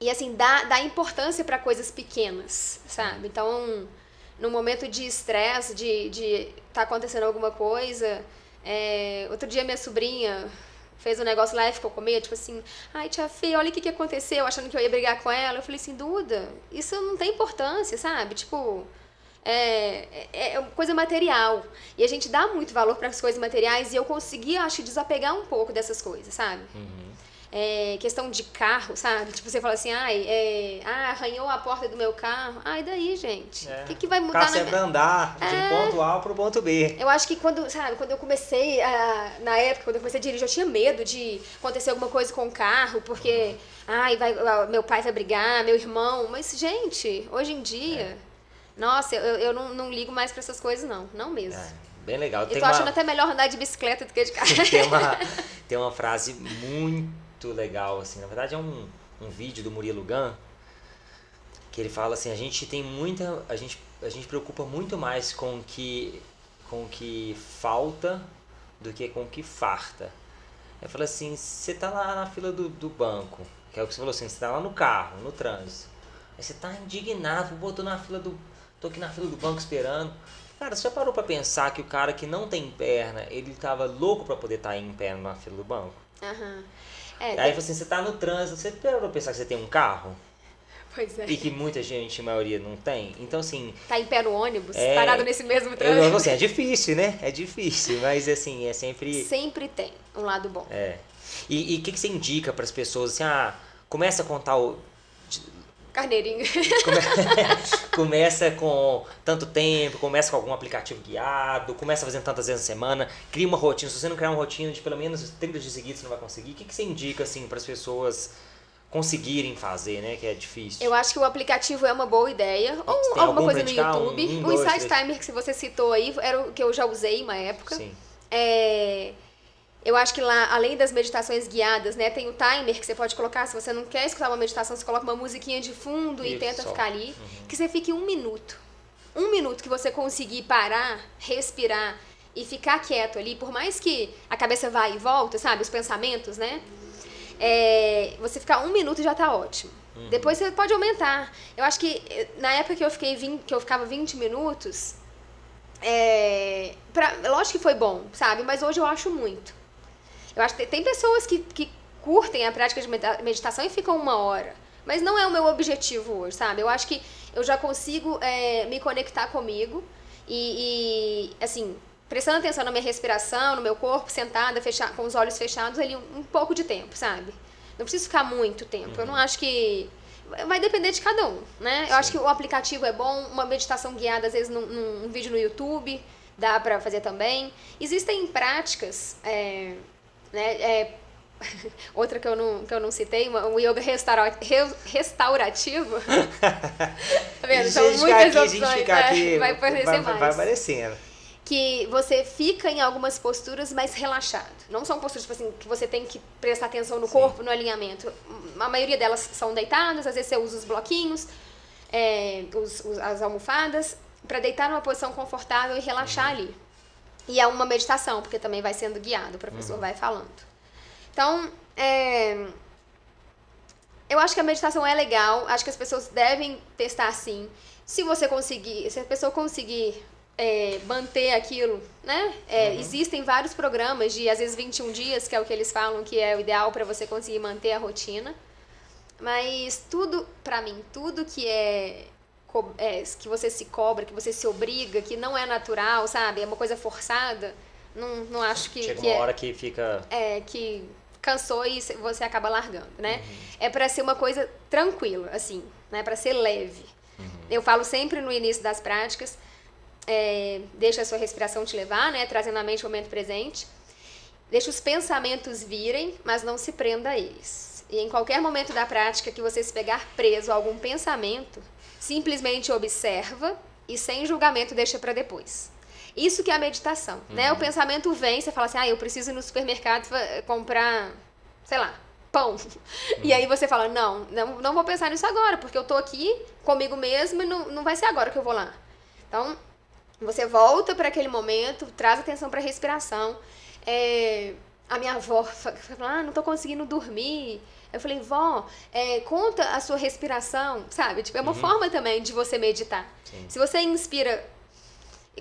e assim, dá, dá importância para coisas pequenas, sabe? Então, no momento de estresse, de, de tá acontecendo alguma coisa. É, outro dia minha sobrinha fez um negócio lá e ficou com medo, tipo assim, ai tia Fê, olha o que, que aconteceu, achando que eu ia brigar com ela. Eu falei assim, Duda, isso não tem importância, sabe? Tipo, é, é, é coisa material. E a gente dá muito valor para as coisas materiais e eu consegui, acho, desapegar um pouco dessas coisas, sabe? Uhum é, questão de carro, sabe? Tipo, você fala assim, ai, é, ah, arranhou a porta do meu carro. Ai, daí, gente? O é. que, que vai mudar carro na minha... andar de um é. ponto A para o ponto B. Eu acho que quando, sabe, quando eu comecei, a, na época, quando eu comecei a dirigir, eu tinha medo de acontecer alguma coisa com o carro, porque, ai, vai, meu pai vai brigar, meu irmão. Mas, gente, hoje em dia. Nossa, eu, eu não, não ligo mais para essas coisas, não. Não mesmo. É, bem legal. Eu tô uma... achando até melhor andar de bicicleta do que de carro. tem, uma, tem uma frase muito legal, assim. Na verdade é um, um vídeo do Murilo Gun que ele fala assim, a gente tem muita, a gente, a gente preocupa muito mais com que com que falta do que com que farta. Eu falo assim, você tá lá na fila do, do banco, que é o que você falou assim, você tá lá no carro, no trânsito. Aí você tá indignado, botou na fila do. Tô aqui na fila do banco esperando. Cara, você já parou pra pensar que o cara que não tem perna, ele tava louco pra poder estar tá em perna na fila do banco? Uhum. É, Aí assim, você tá no trânsito, você parou pensar que você tem um carro? Pois é. E que muita gente, a maioria, não tem. Então, assim. Tá em pé no ônibus, é, parado nesse mesmo trânsito. Eu, assim, é difícil, né? É difícil, mas assim, é sempre. Sempre tem um lado bom. É. E o que, que você indica para as pessoas assim, ah, começa a contar o Carneirinho. Come... começa com tanto tempo, começa com algum aplicativo guiado, começa fazendo tantas vezes na semana, cria uma rotina. Se você não criar uma rotina de pelo menos 30 dias seguidos, você não vai conseguir. O que, que você indica assim para as pessoas conseguirem fazer, né? Que é difícil. Eu acho que o aplicativo é uma boa ideia. Ou alguma coisa no YouTube. Um, um, o Insight Timer que você citou aí era o que eu já usei uma época. Sim. É eu acho que lá, além das meditações guiadas, né, tem o timer que você pode colocar. Se você não quer escutar uma meditação, você coloca uma musiquinha de fundo Isso, e tenta só. ficar ali. Uhum. Que você fique um minuto. Um minuto que você conseguir parar, respirar e ficar quieto ali, por mais que a cabeça vá e volta, sabe? Os pensamentos, né? É, você ficar um minuto já tá ótimo. Uhum. Depois você pode aumentar. Eu acho que eh, na época que eu, fiquei 20, que eu ficava 20 minutos, é, pra, lógico que foi bom, sabe? Mas hoje eu acho muito. Eu acho que tem pessoas que, que curtem a prática de meditação e ficam uma hora. Mas não é o meu objetivo hoje, sabe? Eu acho que eu já consigo é, me conectar comigo e, e, assim, prestando atenção na minha respiração, no meu corpo, sentada, com os olhos fechados ali um, um pouco de tempo, sabe? Não preciso ficar muito tempo. Uhum. Eu não uhum. acho que. Vai depender de cada um, né? Sim. Eu acho que o aplicativo é bom, uma meditação guiada, às vezes, num, num vídeo no YouTube, dá para fazer também. Existem práticas. É, né? É, outra que eu não, que eu não citei, o yoga restaura, restaurativo. tá vendo? São muitas aqui, opções. Né? Aqui, vai aparecer vai, mais. Vai aparecendo. Que você fica em algumas posturas mais relaxado. Não são posturas tipo assim, que você tem que prestar atenção no Sim. corpo, no alinhamento. A maioria delas são deitadas, às vezes você usa os bloquinhos, é, os, os, as almofadas, para deitar numa posição confortável e relaxar uhum. ali. E é uma meditação, porque também vai sendo guiado, o professor uhum. vai falando. Então, é, eu acho que a meditação é legal, acho que as pessoas devem testar sim. Se você conseguir, se a pessoa conseguir é, manter aquilo, né? É, uhum. Existem vários programas de, às vezes, 21 dias, que é o que eles falam que é o ideal para você conseguir manter a rotina. Mas tudo, para mim, tudo que é é, que você se cobra, que você se obriga, que não é natural, sabe? É uma coisa forçada. Não, não acho que. Chega que uma é, hora que fica. É, que cansou e você acaba largando, né? Uhum. É para ser uma coisa tranquila, assim, né? Para ser leve. Uhum. Eu falo sempre no início das práticas, é, deixa a sua respiração te levar, né? Trazendo a mente o momento presente. Deixa os pensamentos virem, mas não se prenda a eles. E em qualquer momento da prática que você se pegar preso a algum pensamento, simplesmente observa e sem julgamento deixa para depois. Isso que é a meditação, uhum. né? O uhum. pensamento vem, você fala assim, ah, eu preciso ir no supermercado comprar, sei lá, pão. E aí você fala, não, não, não vou pensar nisso agora, porque eu tô aqui comigo mesmo e não, não vai ser agora que eu vou lá. Então, você volta para aquele momento, traz atenção para a respiração. É, a minha avó fala, ah, não tô conseguindo dormir. Eu falei, vó, é, conta a sua respiração, sabe? Tipo, é uma uhum. forma também de você meditar. Sim. Se você inspira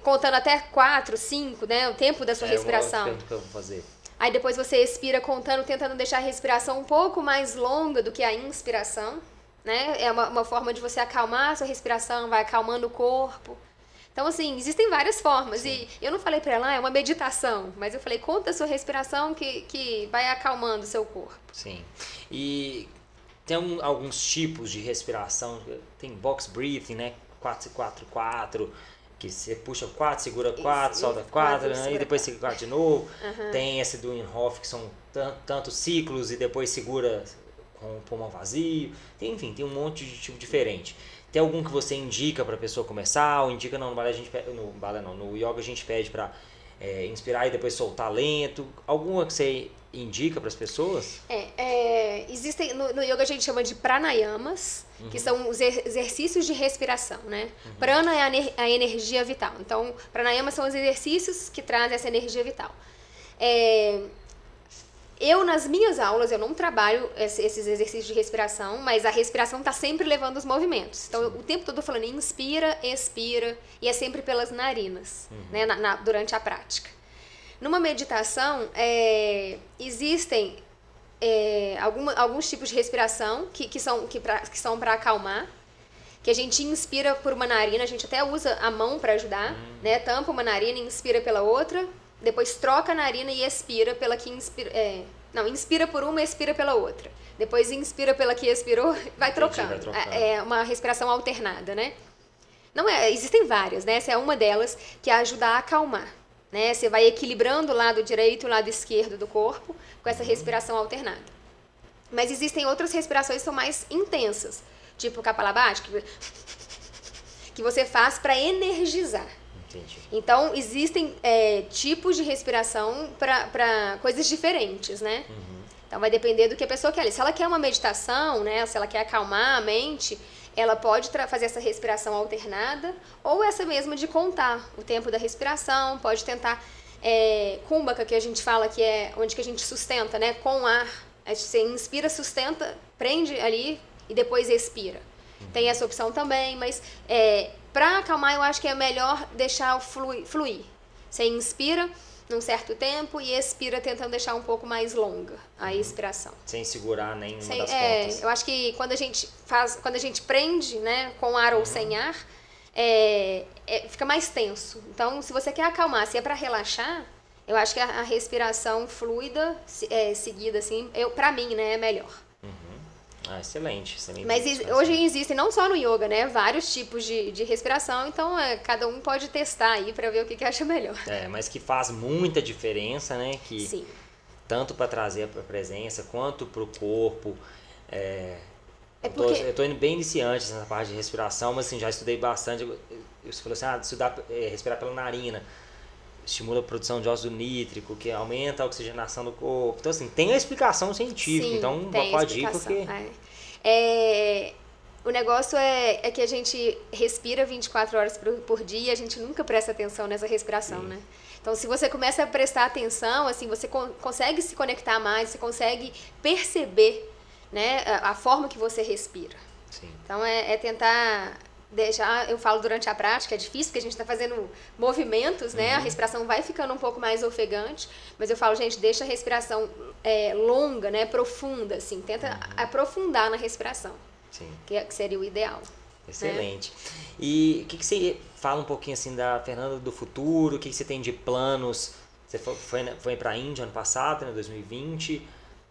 contando até quatro, cinco, né? O tempo da sua é, respiração. que eu vou fazer. Aí depois você expira contando, tentando deixar a respiração um pouco mais longa do que a inspiração. Né? É uma, uma forma de você acalmar a sua respiração, vai acalmando o corpo. Então, assim, existem várias formas. Sim. E eu não falei para ela, ah, é uma meditação, mas eu falei, conta a sua respiração que, que vai acalmando o seu corpo. Sim. E tem um, alguns tipos de respiração, tem box breathing, né? 4, 4, 4 que você puxa 4, segura 4, solta 4, né? e depois segura 4 de novo. Uhum. Tem esse do Inhoff, que são tantos ciclos e depois segura com o pulmão vazio. Tem, enfim, tem um monte de tipo diferente. Tem algum que você indica para a pessoa começar? Ou indica, não, no balé a gente pede, no balé não, no yoga a gente pede para é, inspirar e depois soltar lento. Alguma que você indica para as pessoas? É, é, existem no, no, yoga a gente chama de pranayamas, uhum. que são os exercícios de respiração, né? Uhum. Prana é a, a, energia vital. Então, pranayamas são os exercícios que trazem essa energia vital. É, eu, nas minhas aulas, eu não trabalho esses exercícios de respiração, mas a respiração está sempre levando os movimentos. Então, o tempo todo falando inspira, expira, e é sempre pelas narinas, uhum. né, na, na, durante a prática. Numa meditação, é, existem é, alguma, alguns tipos de respiração que, que são que, pra, que são para acalmar, que a gente inspira por uma narina, a gente até usa a mão para ajudar, uhum. né? Tampa uma narina inspira pela outra, depois troca a narina e expira pela que inspira. É, não, inspira por uma e expira pela outra. Depois inspira pela que expirou, vai trocando. Vai trocando. É, é uma respiração alternada, né? Não é, existem várias, né? Essa é uma delas que ajuda a acalmar. Né? Você vai equilibrando o lado direito e o lado esquerdo do corpo com essa uhum. respiração alternada. Mas existem outras respirações que são mais intensas, tipo o Kapalabhati, que, que você faz para energizar. Entendi. Então, existem é, tipos de respiração para coisas diferentes, né? Uhum. Então, vai depender do que a pessoa quer. Se ela quer uma meditação, né? Se ela quer acalmar a mente, ela pode fazer essa respiração alternada ou essa mesma de contar o tempo da respiração. Pode tentar é, kumbhaka, que a gente fala que é onde que a gente sustenta, né? Com ar. Você inspira, sustenta, prende ali e depois expira. Uhum. Tem essa opção também, mas é, para acalmar, eu acho que é melhor deixar fluir. fluir. Você inspira num certo tempo e expira tentando deixar um pouco mais longa a uhum. expiração. Sem segurar nenhuma sem, das é, pontas. Eu acho que quando a gente faz, quando a gente prende, né, com ar uhum. ou sem ar, é, é, fica mais tenso. Então, se você quer acalmar, se é para relaxar, eu acho que a, a respiração fluida, é, seguida assim, eu para mim, né, é melhor. Ah, excelente, excelente. Mas hoje existem não só no yoga, né? Vários tipos de, de respiração, então é, cada um pode testar aí para ver o que, que acha melhor. É, mas que faz muita diferença, né? Que Sim. Tanto para trazer a presença quanto para o corpo. É, é porque... eu, tô, indo bem iniciante nessa parte de respiração, mas assim, já estudei bastante. Você falou assim, ah, estudar, é, respirar pela narina estimula a produção de óxido nítrico, que aumenta a oxigenação do corpo. Então, assim, tem a explicação científica. Sim, então, pode ir porque... É. É, o negócio é, é que a gente respira 24 horas por, por dia e a gente nunca presta atenção nessa respiração, Sim. né? Então, se você começa a prestar atenção, assim, você con consegue se conectar mais, você consegue perceber né, a, a forma que você respira. Sim. Então, é, é tentar deixar, eu falo durante a prática, é difícil porque a gente está fazendo movimentos, né? Uhum. A respiração vai ficando um pouco mais ofegante, mas eu falo, gente, deixa a respiração é, longa, né? Profunda, assim, tenta uhum. aprofundar na respiração. Sim. Que, é, que seria o ideal. Né? Excelente. Né? E o que, que você fala um pouquinho assim da Fernanda do futuro? O que, que você tem de planos? Você foi, foi, foi para a Índia ano passado, né, 2020.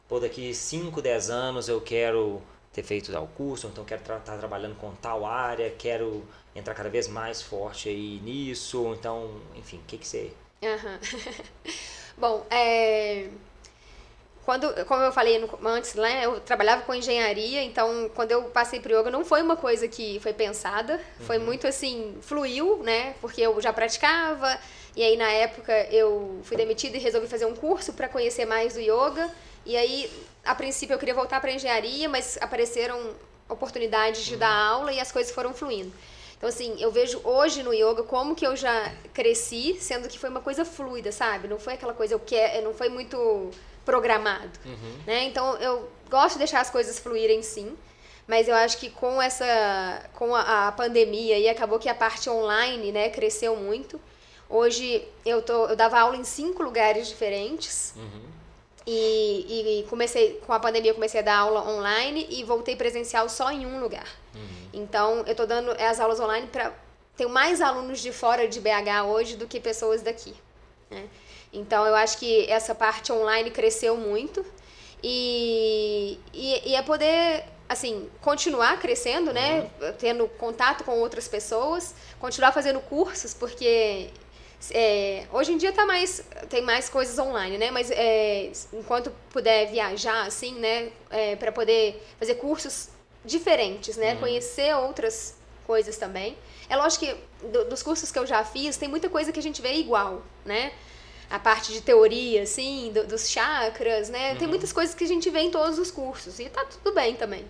Pô, daqui 5, 10 anos eu quero ter feito tal curso, então quero estar tra trabalhando com tal área, quero entrar cada vez mais forte aí nisso, então, enfim, o que, que você... Uhum. Bom, é... Quando, como eu falei antes, né, eu trabalhava com engenharia, então quando eu passei para yoga não foi uma coisa que foi pensada, foi uhum. muito assim, fluiu, né, porque eu já praticava, e aí na época eu fui demitida e resolvi fazer um curso para conhecer mais do yoga, e aí a princípio eu queria voltar para engenharia, mas apareceram oportunidades de dar aula e as coisas foram fluindo. Então, assim, eu vejo hoje no yoga como que eu já cresci, sendo que foi uma coisa fluida, sabe? Não foi aquela coisa, eu quero, não foi muito programado, Uhum. né? Então, eu gosto de deixar as coisas fluírem, sim. Mas eu acho que com essa, com a, a pandemia e acabou que a parte online, né, cresceu muito. Hoje eu tô, eu dava aula em cinco lugares diferentes. Uhum. E, e comecei, com a pandemia, eu comecei a dar aula online e voltei presencial só em um lugar. Então, eu tô dando as aulas online para. Tenho mais alunos de fora de BH hoje do que pessoas daqui. né? Então, eu acho que essa parte online cresceu muito. E, e, e é poder, assim, continuar crescendo, né? Tendo contato com outras pessoas, continuar fazendo cursos, porque é, hoje em dia tá mais, tem mais coisas online, né? Mas é, enquanto puder viajar, assim, né? É, para poder fazer cursos diferentes, né? Conhecer outras coisas também. É lógico que do- dos cursos que eu já fiz, tem muita coisa que a gente vê igual, né? A parte de teoria, assim, do- dos chakras, né? Tem muitas coisas que a gente vê em todos os cursos. E tá tudo bem também.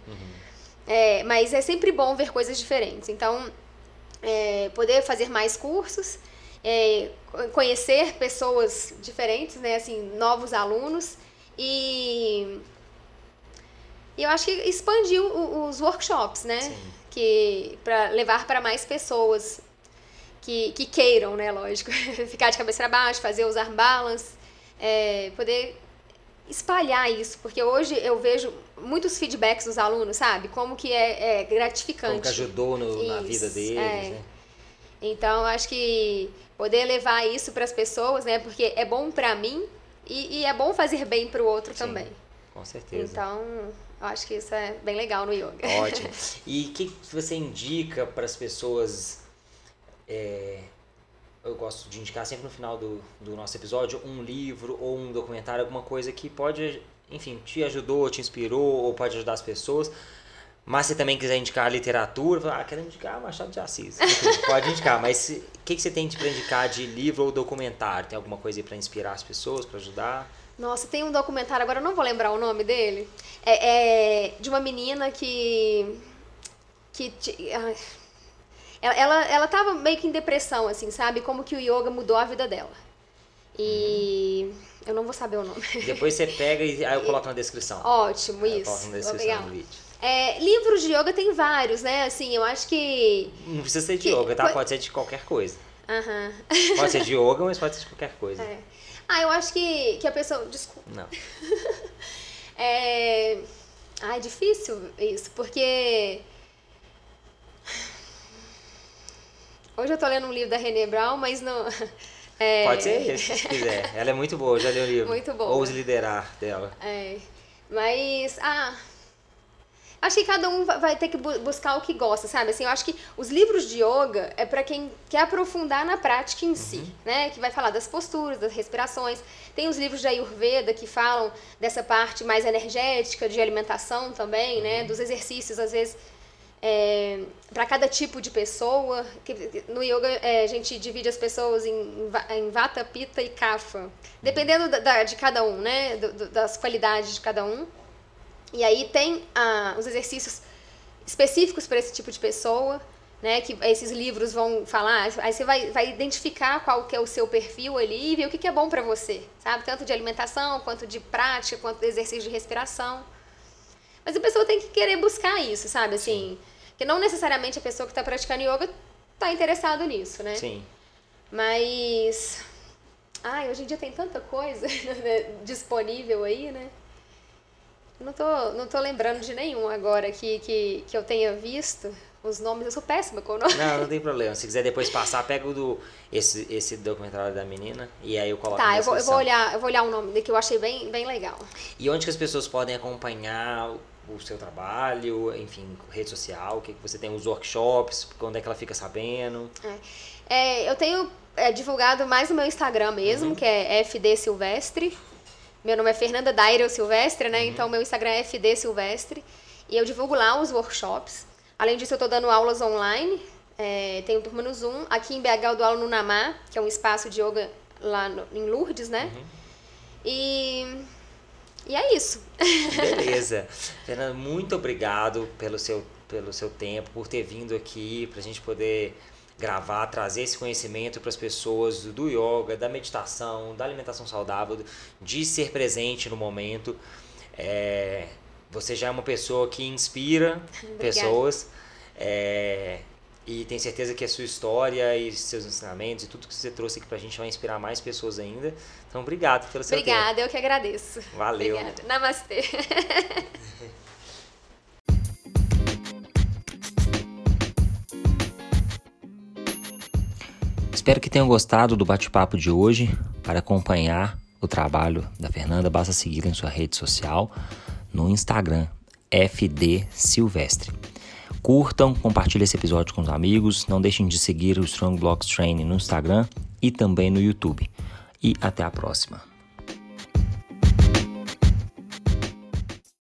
É, mas é sempre bom ver coisas diferentes. Então, é, poder fazer mais cursos, é, co- conhecer pessoas diferentes, né, assim, novos alunos e e eu acho que expandir o- os workshops, né, Sim. que para levar para mais pessoas que, que queiram, né, lógico, ficar de cabeça para baixo, fazer os arm balance, é, poder espalhar isso, porque hoje eu vejo muitos feedbacks dos alunos, sabe, como que é, é gratificante. Como que ajudou no- na vida deles, é. né? Então, acho que poder levar isso para as pessoas, né? Porque é bom para mim e, e é bom fazer bem para o outro Sim, também. Com certeza. Então, eu acho que isso é bem legal no yoga. Ótimo. E o que que você indica para as pessoas? é, eu gosto de indicar sempre no final do, do nosso episódio um livro ou um documentário, alguma coisa que pode, enfim, te ajudou, te inspirou ou pode ajudar as pessoas. Mas se também quiser indicar literatura, fala, ah, quero indicar Machado de Assis. Enfim, pode indicar, mas o que, que você tem para indicar de livro ou documentário? Tem alguma coisa aí para inspirar as pessoas, para ajudar? Nossa, tem um documentário, agora eu não vou lembrar o nome dele. É, é de uma menina que. que ai, ela, ela, tava meio que em depressão, assim, sabe? Como que o yoga mudou a vida dela. E. Eu não vou saber o nome. Depois você pega e aí eu coloco na descrição. Ótimo, Eu isso. coloco na descrição do vídeo. É, livros de yoga tem vários, né? Assim, eu acho que. Não precisa ser de Que- yoga, tá? foi- Pode ser de qualquer coisa. Aham. Pode ser de yoga, mas pode ser de qualquer coisa. É. Ah, eu acho que, que a pessoa. Desculpa. Não. É. Ah, é difícil isso, porque. Hoje eu tô lendo um livro da René Brown, mas não. É... Pode ser esse, se quiser. Ela é muito boa, já li o livro. Muito boa. Ouse Liderar dela. É. Mas. Ah. Acho que cada um va- vai ter que bu- buscar o que gosta, sabe? Assim, eu acho que os livros de yoga é para quem quer aprofundar na prática em si, né? Que vai falar das posturas, das respirações. Tem os livros de Ayurveda que falam dessa parte mais energética, de alimentação também, né? Dos exercícios, às vezes, para cada tipo de pessoa. No yoga, é, a gente divide as pessoas em, em Vata, Pitta e Kapha. Dependendo da- da- de cada um, né? Do- do- das qualidades de cada um. E aí tem ah, os exercícios específicos para esse tipo de pessoa, né? Que esses livros vão falar. Aí você vai, vai identificar qual que é o seu perfil ali e ver o que, que é bom para você, sabe? Tanto de alimentação, quanto de prática, quanto de exercício de respiração. Mas a pessoa tem que querer buscar isso, sabe? Assim, que não necessariamente a pessoa que está praticando yoga está interessado nisso, né? Sim. Mas. Ai, hoje em dia tem tanta coisa disponível aí, né? Não tô, não tô lembrando de nenhum agora que, que, que eu tenha visto. Os nomes, eu sou péssima com o nome. Não, não tem problema. Se quiser depois passar, pega o do, esse, esse documentário da menina e aí eu coloco Tá, eu vou, eu vou olhar, eu vou olhar o nome que eu achei bem, bem legal. E onde que as pessoas podem acompanhar o- seu trabalho, enfim, rede social, o que você tem, os workshops, quando é que ela fica sabendo. É, eu tenho é, divulgado mais no meu Instagram mesmo, que é FD Silvestre. Meu nome é Fernanda Dairel Silvestre, né? Então, meu Instagram é FD Silvestre. E eu divulgo lá os workshops. Além disso, eu estou dando aulas online. É, tenho turma no Zoom. Aqui em BH eu dou aula no Namá, que é um espaço de yoga lá no- em Lourdes, né? E E é isso. Beleza. Fernanda, muito obrigado pelo seu, pelo seu tempo, por ter vindo aqui, para a gente poder gravar, trazer esse conhecimento para as pessoas do yoga, da meditação, da alimentação saudável, de ser presente no momento. É, você já é uma pessoa que inspira pessoas. É, e tenho certeza que a sua história e seus ensinamentos e tudo que você trouxe aqui pra gente vai inspirar mais pessoas ainda. Então, obrigado pelo seu Obrigada, tempo. eu que agradeço. Valeu. Obrigada. Namastê. Espero que tenham gostado do bate-papo de hoje. Para acompanhar o trabalho da Fernanda, basta seguir em sua rede social no Instagram, FD Silvestre. Curtam, compartilhem esse episódio com os amigos, não deixem de seguir o Strong Blocks Training no Instagram e também no YouTube. E até a próxima.